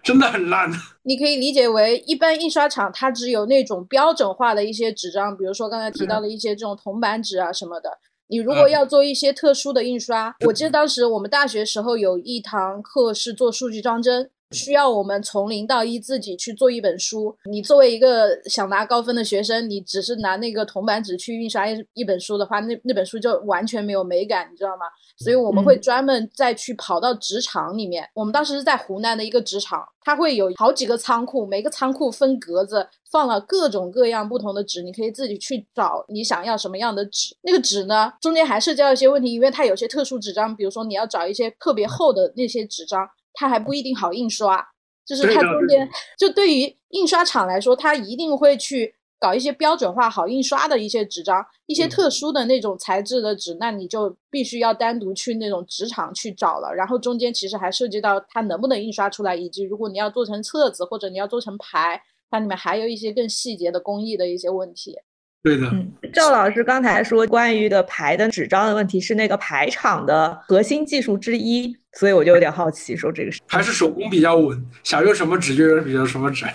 真的很烂。你可以理解为，一般印刷厂它只有那种标准化的一些纸张，比如说刚才提到的一些这种铜版纸啊什么的。你如果要做一些特殊的印刷，我记得当时我们大学时候有一堂课是做数据装帧，需要我们从零到一自己去做一本书。你作为一个想拿高分的学生，你只是拿那个铜板纸去印刷一一本书的话，那那本书就完全没有美感，你知道吗？所以我们会专门再去跑到纸厂里面。我们当时是在湖南的一个纸厂，它会有好几个仓库，每个仓库分格子，放了各种各样不同的纸，你可以自己去找你想要什么样的纸。那个纸呢，中间还涉及到一些问题，因为它有些特殊纸张，比如说你要找一些特别厚的那些纸张，它还不一定好印刷。就是它中间，就对于印刷厂来说，它一定会去。搞一些标准化、好印刷的一些纸张，一些特殊的那种材质的纸，那你就必须要单独去那种纸厂去找了。然后中间其实还涉及到它能不能印刷出来，以及如果你要做成册子或者你要做成牌，它里面还有一些更细节的工艺的一些问题。对的，赵老师刚才说关于的牌的纸张的问题是那个牌厂的核心技术之一，所以我就有点好奇，说这个是还是手工比较稳，想用什么纸就用比较什么纸。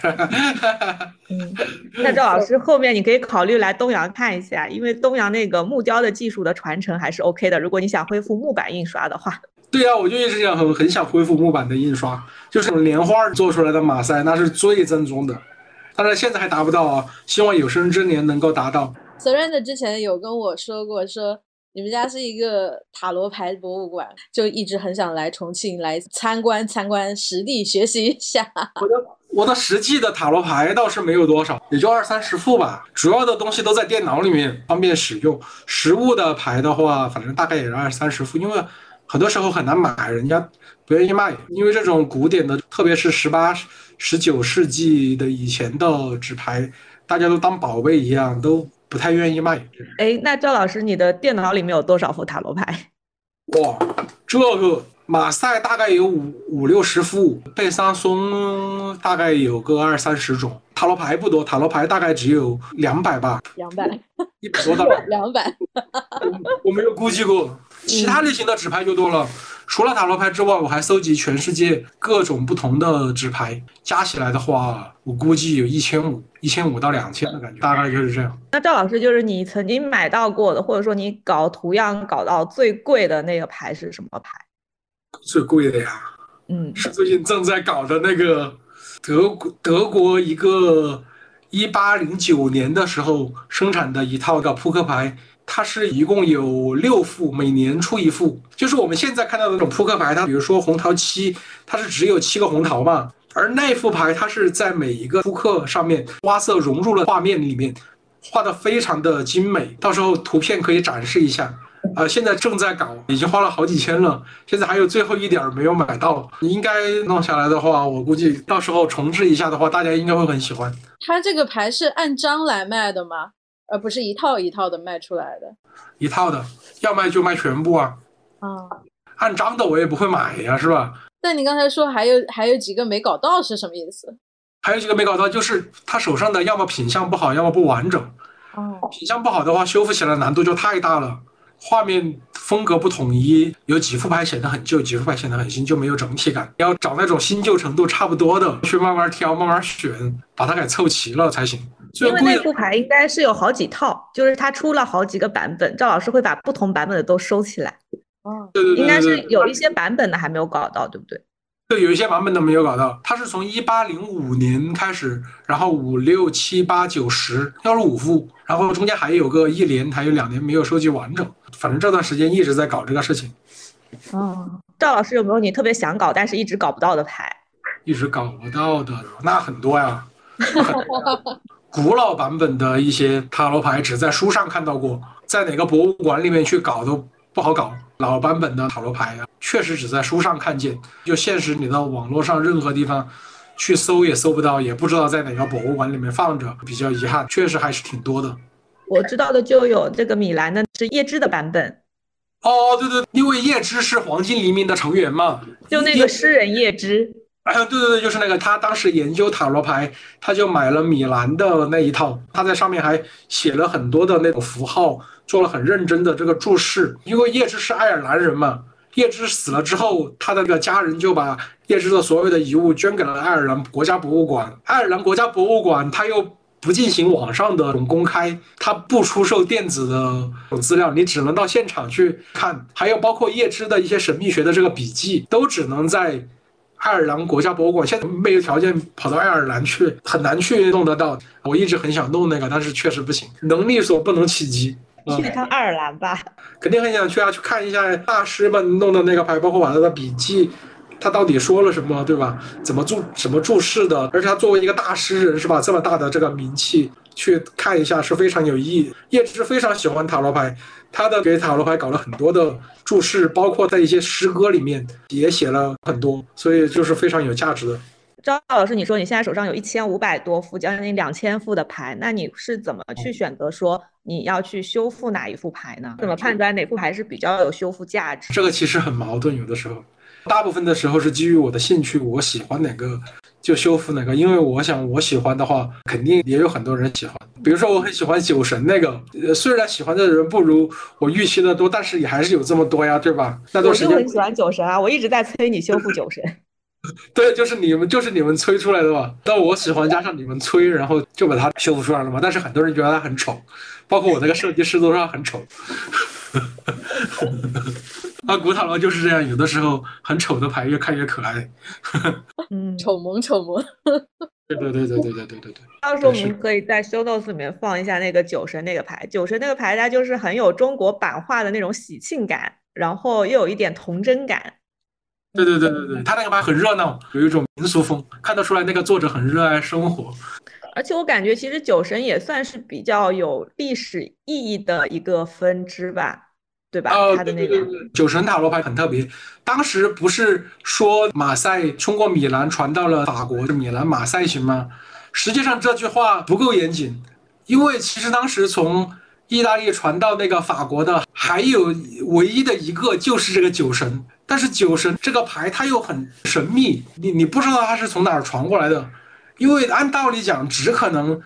嗯，那赵老师后面你可以考虑来东阳看一下，因为东阳那个木雕的技术的传承还是 OK 的。如果你想恢复木板印刷的话，对呀，我就一直想很很想恢复木板的印刷，就是莲花做出来的马赛，那是最正宗的。当然现在还达不到啊，希望有生之年能够达到。Surrender 之前有跟我说过，说你们家是一个塔罗牌博物馆，就一直很想来重庆来参观参观，实地学习一下。我的我的实际的塔罗牌倒是没有多少，也就二三十副吧，主要的东西都在电脑里面方便使用。实物的牌的话，反正大概也是二三十副，因为很多时候很难买，人家不愿意卖，因为这种古典的，特别是十八。十九世纪的以前的纸牌，大家都当宝贝一样，都不太愿意卖。哎，那赵老师，你的电脑里面有多少副塔罗牌？哇，这个马赛大概有五五六十副，贝桑松大概有个二三十种。塔罗牌不多，塔罗牌大概只有两百吧。两百，一百多的。两百，我没有估计过。其他类型的纸牌就多了。除了塔罗牌之外，我还搜集全世界各种不同的纸牌，加起来的话，我估计有一千五、一千五到两千的感觉，大概就是这样。那赵老师，就是你曾经买到过的，或者说你搞图样搞到最贵的那个牌是什么牌？最贵的呀，嗯，是最近正在搞的那个德国德国一个一八零九年的时候生产的一套的扑克牌。它是一共有六副，每年出一副，就是我们现在看到的那种扑克牌，它比如说红桃七，它是只有七个红桃嘛，而那副牌它是在每一个扑克上面花色融入了画面里面，画的非常的精美，到时候图片可以展示一下。呃，现在正在搞，已经花了好几千了，现在还有最后一点没有买到。应该弄下来的话，我估计到时候重置一下的话，大家应该会很喜欢。它这个牌是按张来卖的吗？而不是一套一套的卖出来的。一套的，要卖就卖全部啊。啊，按张的我也不会买呀，是吧？但你刚才说还有还有几个没搞到是什么意思？还有几个没搞到，就是他手上的要么品相不好，要么不完整。哦，品相不好的话，修复起来难度就太大了。画面风格不统一，有几副牌显得很旧，几副牌显得很新，就没有整体感。要找那种新旧程度差不多的，去慢慢挑，慢慢选，把它给凑齐了才行。最因为那副牌应该是有好几套，就是它出了好几个版本，赵老师会把不同版本的都收起来，哦，对对对应该是有一些版本的还没有搞到，对不对？对，有一些版本的没有搞到。它是从一八零五年开始，然后五六七八九十，要是五副，然后中间还有个一年，还有两年没有收集完整。反正这段时间一直在搞这个事情，哦，赵老师有没有你特别想搞但是一直搞不到的牌？一直搞不到的，那很多呀。古老版本的一些塔罗牌只在书上看到过，在哪个博物馆里面去搞都不好搞。老版本的塔罗牌啊，确实只在书上看见，就现实你到网络上任何地方去搜也搜不到，也不知道在哪个博物馆里面放着，比较遗憾，确实还是挺多的。我知道的就有这个米兰的是叶芝的版本，哦，对对，因为叶芝是黄金黎明的成员嘛，就那个诗人叶芝。对对对，就是那个，他当时研究塔罗牌，他就买了米兰的那一套，他在上面还写了很多的那种符号，做了很认真的这个注释。因为叶芝是爱尔兰人嘛，叶芝死了之后，他的那个家人就把叶芝的所有的遗物捐给了爱尔兰国家博物馆。爱尔兰国家博物馆他又不进行网上的公开，它不出售电子的资料，你只能到现场去看。还有包括叶芝的一些神秘学的这个笔记，都只能在爱尔兰国家博物馆。现在没有条件跑到爱尔兰去，很难去弄得到。我一直很想弄那个，但是确实不行，能力所不能企及。嗯去趟爱尔兰吧，肯定很想去啊，去看一下大师们弄的那个牌，包括瓦特的笔记，他到底说了什么，对吧？怎么注怎么注释的？而且他作为一个大诗人，是吧？这么大的这个名气，去看一下是非常有意义。叶芝非常喜欢塔罗牌，他的给塔罗牌搞了很多的注释，包括在一些诗歌里面也写了很多，所以就是非常有价值的。赵老师，你说你现在手上有一千五百多副，将近两千副的牌，那你是怎么去选择说你要去修复哪一副牌呢？怎么判断哪副牌是比较有修复价值？这个其实很矛盾，有的时候，大部分的时候是基于我的兴趣，我喜欢哪个就修复哪个，因为我想我喜欢的话，肯定也有很多人喜欢。比如说我很喜欢酒神那个，呃，虽然喜欢的人不如我预期的多，但是也还是有这么多呀，对吧？那我段时间就很喜欢酒神啊，我一直在催你修复酒神。对，就是你们，就是你们催出来的嘛。但我喜欢加上你们催，然后就把它修复出来了嘛。但是很多人觉得它很丑，包括我那个设计师都说它很丑。啊，古塔罗就是这样，有的时候很丑的牌越看越可爱。嗯，丑萌丑萌。对对对对对对对对对。到时候我们可以在 show notes 里面放一下那个酒神那个牌。酒神那个牌它就是很有中国版画的那种喜庆感，然后又有一点童真感。对对对对对，他那个牌很热闹，有一种民俗风，看得出来那个作者很热爱生活。而且我感觉其实酒神也算是比较有历史意义的一个分支吧，对吧？哦，它的那个对对对对，酒神塔罗牌很特别。当时不是说马赛通过米兰传到了法国，米兰马赛行吗？实际上这句话不够严谨，因为其实当时从意大利传到那个法国的，还有唯一的一个就是这个酒神。但是酒神这个牌它又很神秘，你你不知道它是从哪儿传过来的，因为按道理讲只可能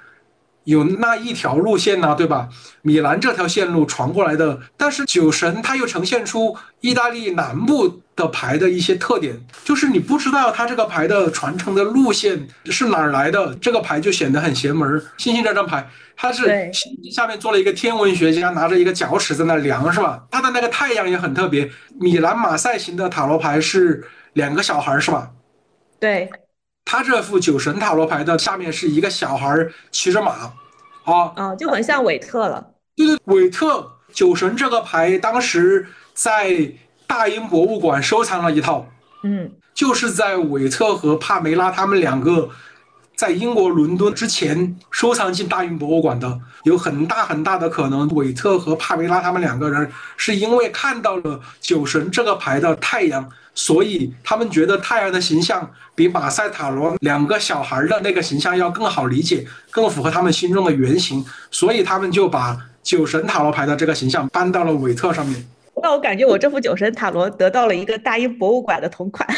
有那一条路线呐、对吧？米兰这条线路传过来的，但是酒神它又呈现出意大利南部的牌的一些特点，就是你不知道它这个牌的传承的路线是哪儿来的，这个牌就显得很邪门儿。星星这张牌，它是对下面做了一个天文学家拿着一个脚尺在那量，是吧？它的那个太阳也很特别，米兰马赛型的塔罗牌是两个小孩儿，是吧？对，他这副酒神塔罗牌的下面是一个小孩骑着马，啊，嗯，就很像韦特了。对对，韦特酒神这个牌当时在大英博物馆收藏了一套，嗯，就是在韦特和帕梅拉他们两个在英国伦敦之前收藏进大英博物馆的，有很大很大的可能，韦特和帕梅拉他们两个人是因为看到了酒神这个牌的太阳，所以他们觉得太阳的形象比马赛塔罗两个小孩的那个形象要更好理解，更符合他们心中的原型，所以他们就把酒神塔罗牌的这个形象搬到了韦特上面。那我感觉我这副酒神塔罗得到了一个大英博物馆的同款。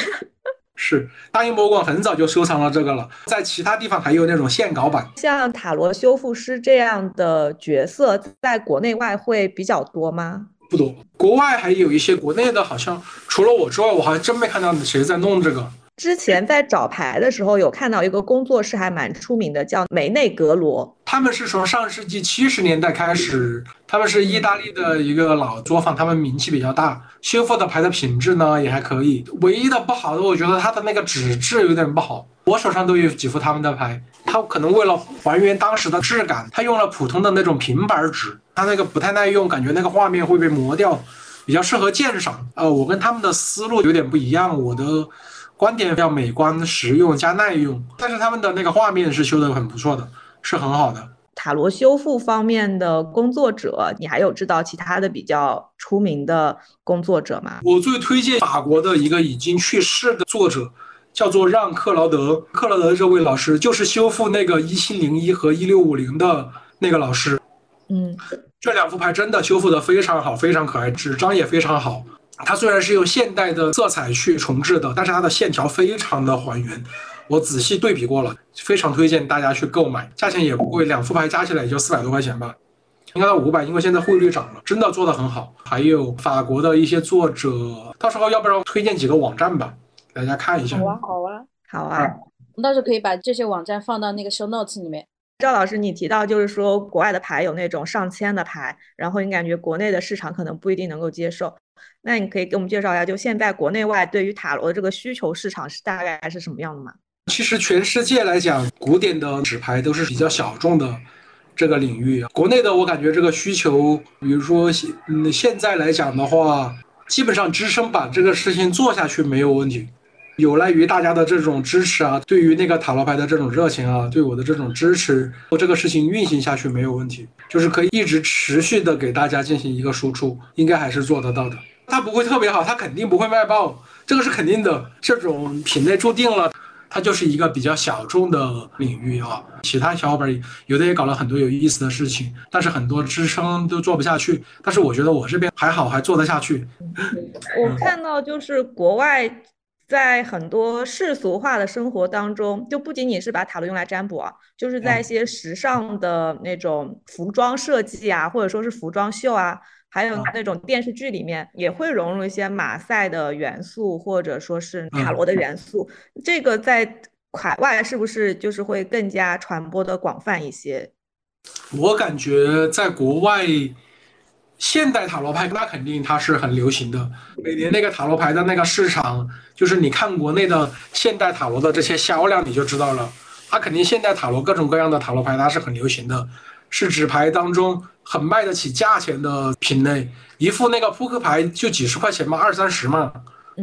是大英博物馆很早就收藏了这个了，在其他地方还有那种线稿版。像塔罗修复师这样的角色，在国内外会比较多吗？不多，国外还有一些，国内的好像除了我之外，我好像真没看到谁在弄这个。之前在找牌的时候，有看到一个工作室还蛮出名的，叫梅内格罗。他们是从上世纪七十年代开始，他们是意大利的一个老作坊，他们名气比较大，修复的牌的品质呢也还可以。唯一的不好的，我觉得它的那个纸质有点不好。我手上都有几副他们的牌，他可能为了还原当时的质感，他用了普通的那种平板纸，他那个不太耐用，感觉那个画面会被磨掉，比较适合鉴赏。呃，我跟他们的思路有点不一样，我的。观点比较美观、实用加耐用，但是他们的那个画面是修的很不错的，是很好的。塔罗修复方面的工作者，你还有知道其他的比较出名的工作者吗？我最推荐法国的一个已经去世的作者，叫做让克劳德。克劳德这位老师就是修复那个一七零一和一六五零的那个老师。嗯，这两副牌真的修复的非常好，非常可爱，纸张也非常好。它虽然是用现代的色彩去重置的，但是它的线条非常的还原。我仔细对比过了，非常推荐大家去购买，价钱也不贵，两副牌加起来也就四百多块钱吧，应该到五百，因为现在汇率涨了，真的做得很好。还有法国的一些作者，到时候要不然推荐几个网站吧，大家看一下。好啊，好啊，好啊，到时候可以把这些网站放到那个 show notes 里面。赵老师，你提到就是说国外的牌有那种上千的牌，然后你感觉国内的市场可能不一定能够接受。那你可以给我们介绍一下，就现在国内外对于塔罗的这个需求市场是大概是什么样的吗？其实全世界来讲，古典的纸牌都是比较小众的这个领域。国内的我感觉这个需求，比如说现嗯现在来讲的话，基本上支撑把这个事情做下去没有问题，有赖于大家的这种支持啊，对于那个塔罗牌的这种热情啊，对我的这种支持，这个事情运行下去没有问题，就是可以一直持续的给大家进行一个输出，应该还是做得到的。它不会特别好，它肯定不会卖爆，这个是肯定的。这种品类注定了，它就是一个比较小众的领域啊。其他小伙伴有的也搞了很多有意思的事情，但是很多支撑都做不下去。但是我觉得我这边还好，还做得下去。我看到就是国外在很多世俗化的生活当中，就不仅仅是把塔罗用来占卜啊，就是在一些时尚的那种服装设计啊，或者说是服装秀啊。还有那种电视剧里面也会融入一些马赛的元素，或者说是塔罗的元素。这个在海外是不是就是会更加传播的广泛一些？我感觉在国外，现代塔罗牌那肯定它是很流行的。每年那个塔罗牌的那个市场，就是你看国内的现代塔罗的这些销量，你就知道了。它肯定现代塔罗各种各样的塔罗牌，它是很流行的。是纸牌当中很卖得起价钱的品类，一副那个扑克牌就几十块钱嘛，二三十嘛，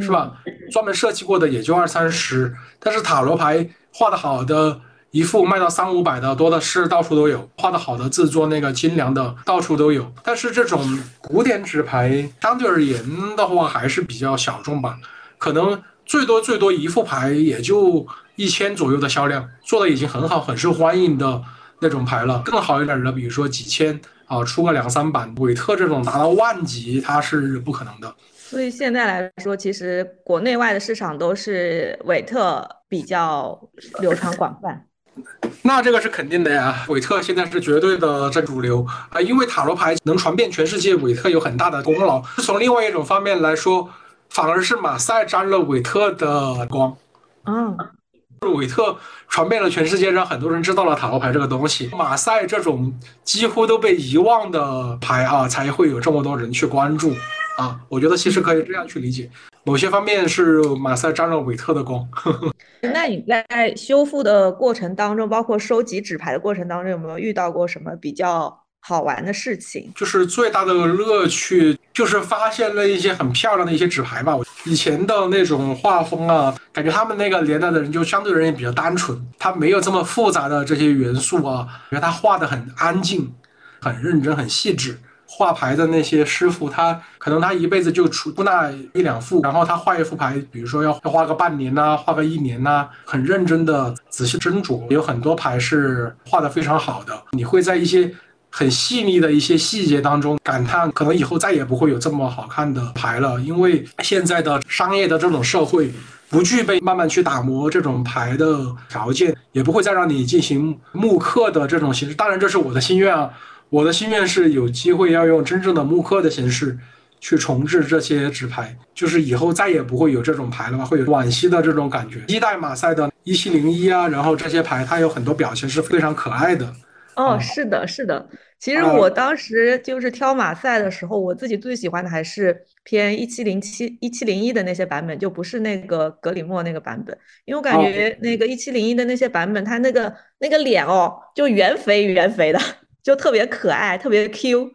是吧？专门设计过的也就二三十，但是塔罗牌画的好的一副卖到三五百的多的是，到处都有。画的好的制作那个精良的到处都有，但是这种古典纸牌相对而言的话还是比较小众吧，可能最多最多一副牌也就一千左右的销量，做的已经很好，很受欢迎的。那种牌了，更好一点的，比如说几千啊，出个两三版，韦特这种达到万级，它是不可能的。所以现在来说，其实国内外的市场都是韦特比较流传广泛。那这个是肯定的呀，韦特现在是绝对的这主流啊，因为塔罗牌能传遍全世界，韦特有很大的功劳。从另外一种方面来说，反而是马赛沾了韦特的光。嗯。韦特传遍了全世界，让很多人知道了塔罗牌这个东西。马赛这种几乎都被遗忘的牌啊，才会有这么多人去关注啊。我觉得其实可以这样去理解，某些方面是马赛沾了韦特的光。那你在修复的过程当中，包括收集纸牌的过程当中，有没有遇到过什么比较好玩的事情。就是最大的乐趣，就是发现了一些很漂亮的一些纸牌吧。以前的那种画风啊，感觉他们那个年代的人就相对而言比较单纯，他没有这么复杂的这些元素啊，因为他画的很安静、很认真、很细致。画牌的那些师傅，他可能他一辈子就出那一两副，然后他画一副牌，比如说要要画个半年呐，画个一年呐，很认真的仔细斟酌，有很多牌是画的非常好的。你会在一些很细腻的一些细节当中感叹，可能以后再也不会有这么好看的牌了，因为现在的商业的这种社会不具备慢慢去打磨这种牌的条件，也不会再让你进行木刻的这种形式。当然，这是我的心愿啊。我的心愿是有机会要用真正的木刻的形式去重置这些纸牌，就是以后再也不会有这种牌了吧？会有惋惜的这种感觉。一代马赛的一七零一啊，然后这些牌它有很多表情是非常可爱的。哦，是的，是的。其实我当时就是挑马赛的时候，我自己最喜欢的还是偏一七零七、一七零一的那些版本，就不是那个格里莫那个版本，因为我感觉那个一七零一的那些版本，它那个那个脸哦，就圆肥圆肥的。就特别可爱，特别 Q。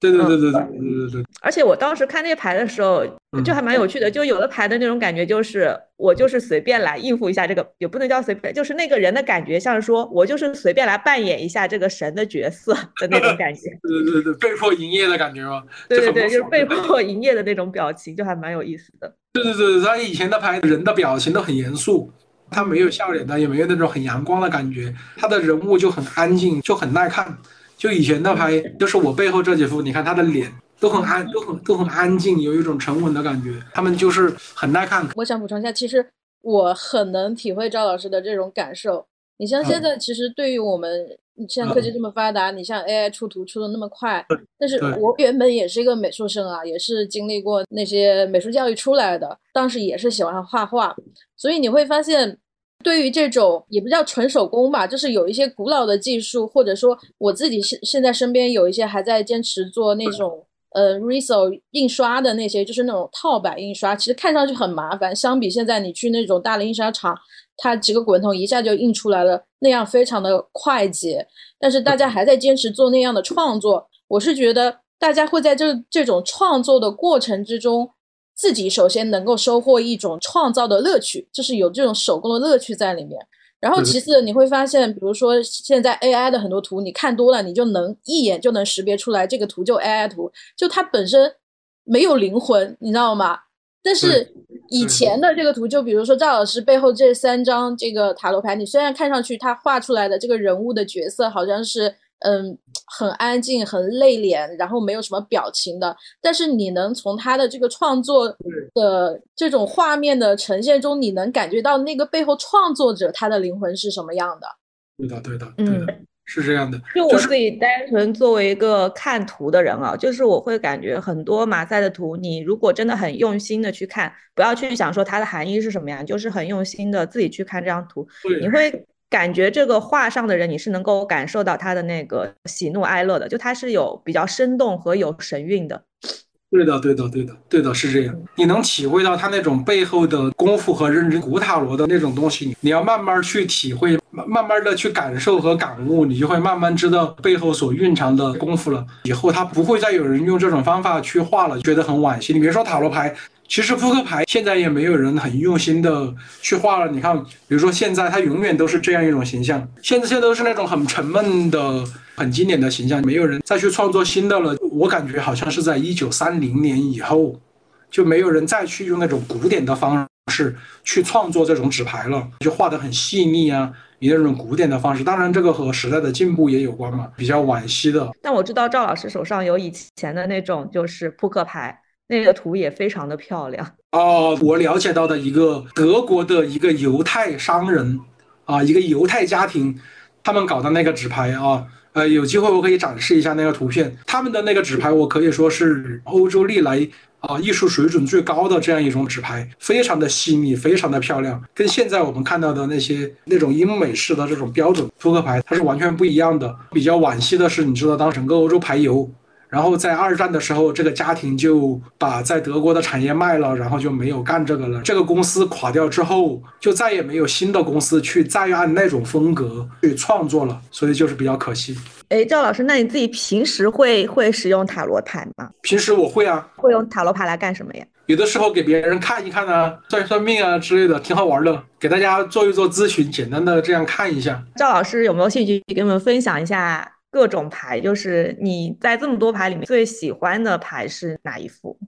对对对对对对对对。而且我当时看那些牌的时候，就还蛮有趣的。就有的牌的那种感觉，就是我就是随便来应付一下这个，也不能叫随便，就是那个人的感觉，像是说我就是随便来扮演一下这个神的角色 的那种感觉。对对对，被迫营业的感觉吗？对对对，就是被迫营业的那种表情，就还蛮有意思的。对对对，他以前的牌人的表情都很严肃。他没有笑脸的，也没有那种很阳光的感觉，他的人物就很安静，就很耐看。就以前的牌，就是我背后这几幅，你看他的脸都很安，都很都很安静，有一种沉稳的感觉。他们就是很耐看。我想补充一下，其实我很能体会赵老师的这种感受。你像现在，其实对于我们，你像科技这么发达，你像 AI 出图出的那么快，但是我原本也是一个美术生啊，也是经历过那些美术教育出来的，当时也是喜欢画画，所以你会发现。对于这种也不叫纯手工吧，就是有一些古老的技术，或者说我自己现现在身边有一些还在坚持做那种呃 r e s o 印刷的那些，就是那种套版印刷，其实看上去很麻烦。相比现在你去那种大的印刷厂，它几个滚筒一下就印出来了，那样非常的快捷。但是大家还在坚持做那样的创作，我是觉得大家会在这这种创作的过程之中。自己首先能够收获一种创造的乐趣，就是有这种手工的乐趣在里面。然后其次你会发现，比如说现在 AI 的很多图，你看多了，你就能一眼就能识别出来这个图就 AI 图，就它本身没有灵魂，你知道吗？但是以前的这个图，就比如说赵老师背后这三张这个塔罗牌，你虽然看上去他画出来的这个人物的角色好像是。嗯，很安静，很内敛，然后没有什么表情的。但是你能从他的这个创作的这种画面的呈现中，你能感觉到那个背后创作者他的灵魂是什么样的？对的，对的，对的，是这样的。就我自己单纯作为一个看图的人啊，就是我会感觉很多马赛的图，你如果真的很用心的去看，不要去想说它的含义是什么呀，就是很用心的自己去看这张图，你会。感觉这个画上的人，你是能够感受到他的那个喜怒哀乐的，就他是有比较生动和有神韵的。对的，对的，对的，对的，是这样。你能体会到他那种背后的功夫和认真。古塔罗的那种东西，你要慢慢去体会，慢慢的去感受和感悟，你就会慢慢知道背后所蕴藏的功夫了。以后他不会再有人用这种方法去画了，觉得很惋惜。你别说塔罗牌。其实扑克牌现在也没有人很用心的去画了。你看，比如说现在它永远都是这样一种形象，现在现在都是那种很沉闷的、很经典的形象，没有人再去创作新的了。我感觉好像是在一九三零年以后，就没有人再去用那种古典的方式去创作这种纸牌了，就画得很细腻啊，以那种古典的方式。当然，这个和时代的进步也有关嘛，比较惋惜的。但我知道赵老师手上有以前的那种，就是扑克牌。那个图也非常的漂亮哦。我了解到的一个德国的一个犹太商人啊，一个犹太家庭，他们搞的那个纸牌啊，呃，有机会我可以展示一下那个图片。他们的那个纸牌，我可以说是欧洲历来啊艺术水准最高的这样一种纸牌，非常的细腻，非常的漂亮，跟现在我们看到的那些那种英美式的这种标准扑克牌，它是完全不一样的。比较惋惜的是，你知道，当整个欧洲牌游。然后在二战的时候，这个家庭就把在德国的产业卖了，然后就没有干这个了。这个公司垮掉之后，就再也没有新的公司去再按那种风格去创作了，所以就是比较可惜。哎，赵老师，那你自己平时会会使用塔罗牌吗？平时我会啊，会用塔罗牌来干什么呀？有的时候给别人看一看啊，算一算命啊之类的，挺好玩的。给大家做一做咨询，简单的这样看一下。赵老师有没有兴趣给我们分享一下各种牌？就是你在这么多牌里面最喜欢的牌是哪一副？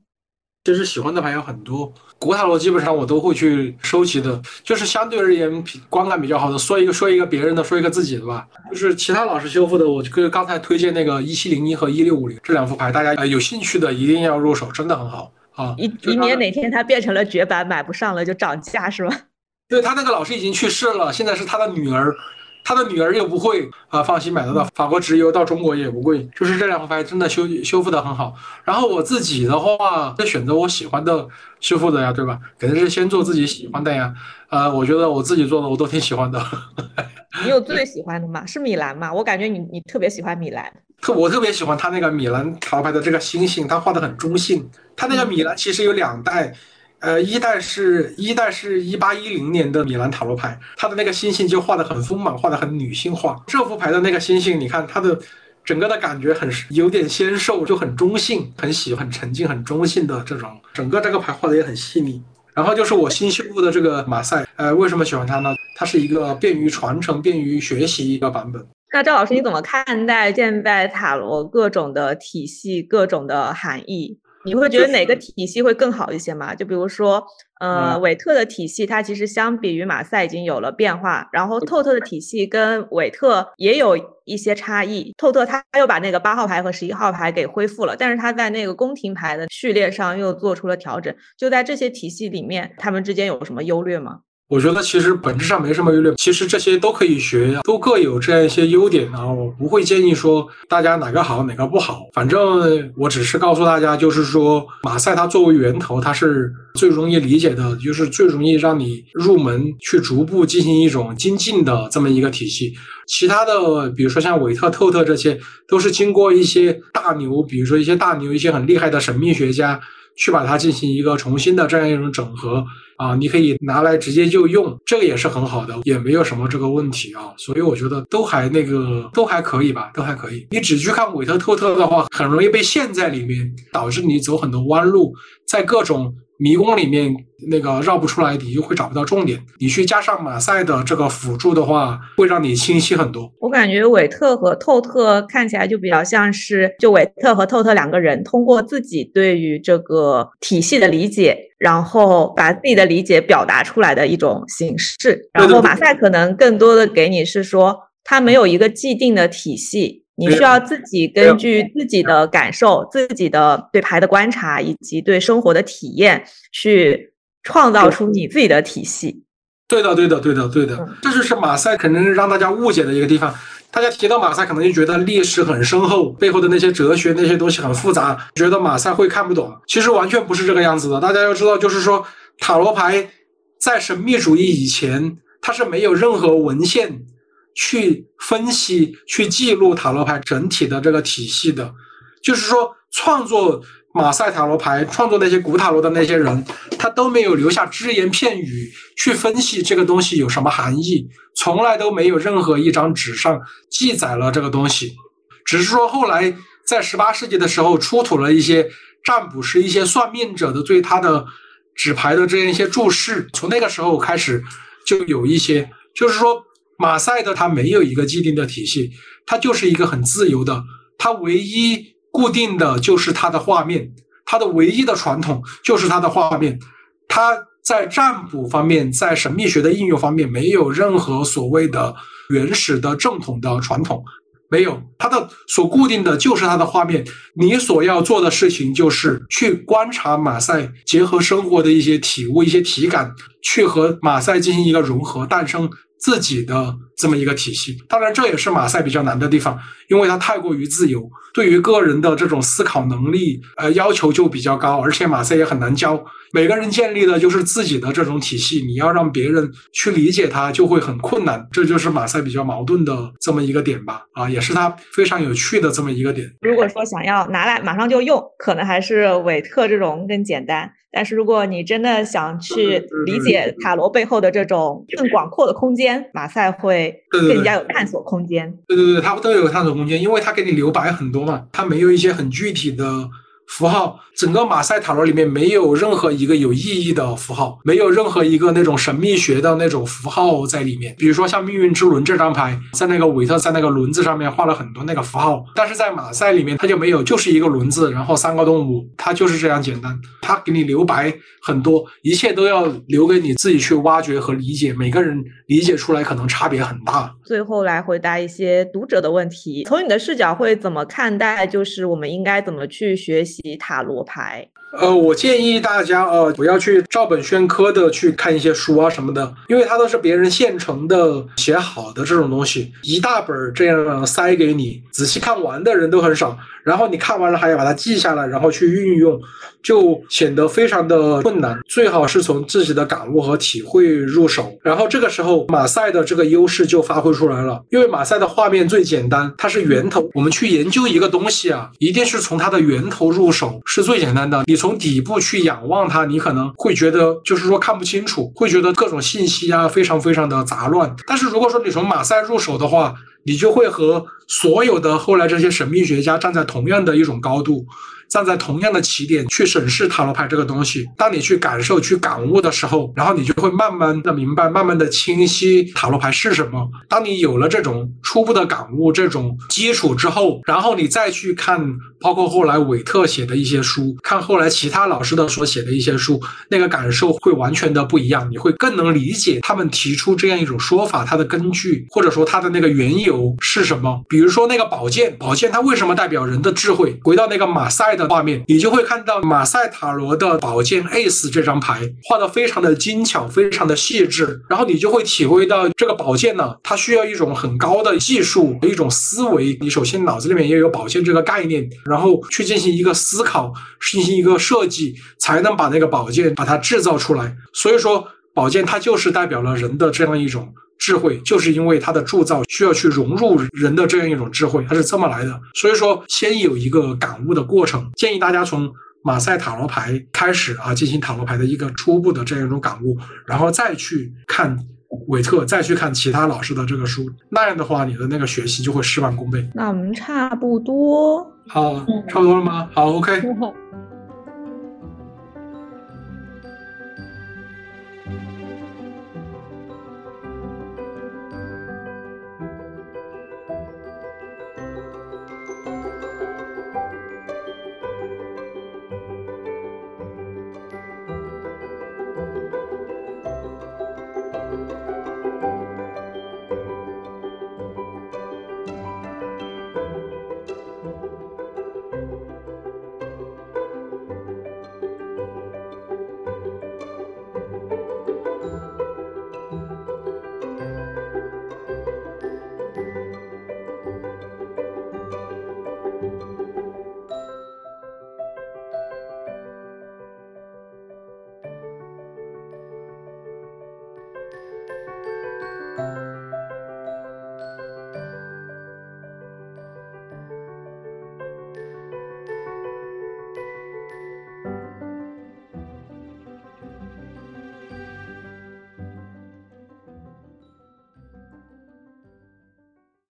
其实喜欢的牌有很多，古塔罗基本上我都会去收集的。就是相对而言，观感比较好的，说一个说一个别人的，说一个自己的吧。就是其他老师修复的，我就刚才推荐那个一七零一和一六五零这两副牌，大家呃有兴趣的一定要入手，真的很好啊。以以免哪天它变成了绝版，买不上了就涨价是吗？对他那个老师已经去世了，现在是他的女儿。他的女儿又不会啊，放心买得到，法国直邮到中国也不贵。就是这两个牌真的修修复的很好。然后我自己的话，就选择我喜欢的修复的呀，对吧？肯定是先做自己喜欢的呀。呃，我觉得我自己做的我都挺喜欢的。你有最喜欢的吗？是米兰吗？我感觉你你特别喜欢米兰。特我特别喜欢他那个米兰塔罗牌的这个星星，他画的很中性。他那个米兰其实有两代。呃，一代是一代是一八一零年的米兰塔罗牌，它的那个星星就画的很丰满，画的很女性化。这副牌的那个星星，你看它的整个的感觉很有点纤瘦，就很中性，很喜很沉静、很中性的这种。整个这个牌画的也很细腻。然后就是我新修复的这个马赛，呃，为什么喜欢它呢？它是一个便于传承、便于学习一个版本。那赵老师，你怎么看待现在塔罗各种的体系、各种的含义？你会觉得哪个 体系会更好一些吗？就比如说，呃，韦特的体系，它其实相比于马赛已经有了变化，然后透特的体系跟韦特也有一些差异。透特他又把那个八号牌和十一号牌给恢复了，但是他在那个宫廷牌的序列上又做出了调整。就在这些体系里面，他们之间有什么优劣吗？我觉得其实本质上没什么优劣，其实这些都可以学，都各有这样一些优点啊。我不会建议说大家哪个好哪个不好，反正我只是告诉大家，就是说马赛它作为源头，它是最容易理解的，就是最容易让你入门去逐步进行一种精进的这么一个体系。其他的，比如说像韦特、透特这些，都是经过一些大牛，比如说一些大牛、一些很厉害的神秘学家。去把它进行一个重新的这样一种整合啊，你可以拿来直接就用，这个也是很好的，也没有什么这个问题啊，所以我觉得都还那个都还可以吧，都还可以。你只去看韦特特特的话，很容易被陷在里面，导致你走很多弯路，在各种。迷宫里面那个绕不出来，你就会找不到重点。你去加上马赛的这个辅助的话，会让你清晰很多。我感觉韦特和透特看起来就比较像是，就韦特和透特两个人通过自己对于这个体系的理解，然后把自己的理解表达出来的一种形式。然后马赛可能更多的给你是说，他没有一个既定的体系。你需要自己根据自己的感受、自己的对牌的观察以及对生活的体验，去创造出你自己的体系。对的，对的，对的，对的，这就是马赛可能让大家误解的一个地方。大家提到马赛，可能就觉得历史很深厚，背后的那些哲学那些东西很复杂，觉得马赛会看不懂。其实完全不是这个样子的。大家要知道，就是说塔罗牌在神秘主义以前，它是没有任何文献。去分析、去记录塔罗牌整体的这个体系的，就是说，创作马赛塔罗牌、创作那些古塔罗的那些人，他都没有留下只言片语去分析这个东西有什么含义，从来都没有任何一张纸上记载了这个东西。只是说，后来在十八世纪的时候，出土了一些占卜师、一些算命者的对他的纸牌的这样一些注释，从那个时候开始，就有一些，就是说。马赛的它没有一个既定的体系，它就是一个很自由的，它唯一固定的就是它的画面，它的唯一的传统就是它的画面，它在占卜方面，在神秘学的应用方面没有任何所谓的原始的正统的传统，没有，它的所固定的就是它的画面，你所要做的事情就是去观察马赛，结合生活的一些体悟、一些体感，去和马赛进行一个融合，诞生。自己的这么一个体系。当然，这也是马赛比较难的地方，因为它太过于自由，对于个人的这种思考能力，呃，要求就比较高，而且马赛也很难教。每个人建立的就是自己的这种体系，你要让别人去理解它，就会很困难。这就是马赛比较矛盾的这么一个点吧，啊，也是它非常有趣的这么一个点。如果说想要拿来马上就用，可能还是韦特这种更简单。但是如果你真的想去理解塔罗背后的这种更广阔的空间，马赛会更加有探索空间。对对对，它都有探索空间，因为它给你留白很多嘛，它没有一些很具体的。符号，整个马赛塔罗里面没有任何一个有意义的符号，没有任何一个那种神秘学的那种符号在里面。比如说像命运之轮这张牌，在那个韦特在那个轮子上面画了很多那个符号，但是在马赛里面它就没有，就是一个轮子，然后三个动物，它就是这样简单。它给你留白很多，一切都要留给你自己去挖掘和理解，每个人理解出来可能差别很大。最后来回答一些读者的问题，从你的视角会怎么看待？就是我们应该怎么去学习？塔罗牌，呃，我建议大家呃不要去照本宣科的去看一些书啊什么的，因为它都是别人现成的写好的这种东西，一大本这样塞给你，仔细看完的人都很少。然后你看完了还要把它记下来，然后去运用，就显得非常的困难。最好是从自己的感悟和体会入手，然后这个时候马赛的这个优势就发挥出来了。因为马赛的画面最简单，它是源头。我们去研究一个东西啊，一定是从它的源头入手是最简单的。你从底部去仰望它，你可能会觉得就是说看不清楚，会觉得各种信息啊非常非常的杂乱。但是如果说你从马赛入手的话，你就会和所有的后来这些神秘学家站在同样的一种高度。站在同样的起点去审视塔罗牌这个东西，当你去感受、去感悟的时候，然后你就会慢慢的明白、慢慢的清晰塔罗牌是什么。当你有了这种初步的感悟、这种基础之后，然后你再去看，包括后来韦特写的一些书，看后来其他老师的所写的一些书，那个感受会完全的不一样。你会更能理解他们提出这样一种说法，它的根据或者说它的那个缘由是什么。比如说那个宝剑，宝剑它为什么代表人的智慧？回到那个马赛的画面，你就会看到马赛塔罗的宝剑 Ace 这张牌画的非常的精巧，非常的细致，然后你就会体会到这个宝剑呢，它需要一种很高的技术，一种思维。你首先脑子里面要有宝剑这个概念，然后去进行一个思考，进行一个设计，才能把那个宝剑把它制造出来。所以说，宝剑它就是代表了人的这样一种。智慧就是因为它的铸造需要去融入人的这样一种智慧，它是这么来的。所以说，先有一个感悟的过程。建议大家从马赛塔罗牌开始啊，进行塔罗牌的一个初步的这样一种感悟，然后再去看韦特，再去看其他老师的这个书。那样的话，你的那个学习就会事半功倍。那我们差不多，好，差不多了吗？好，OK。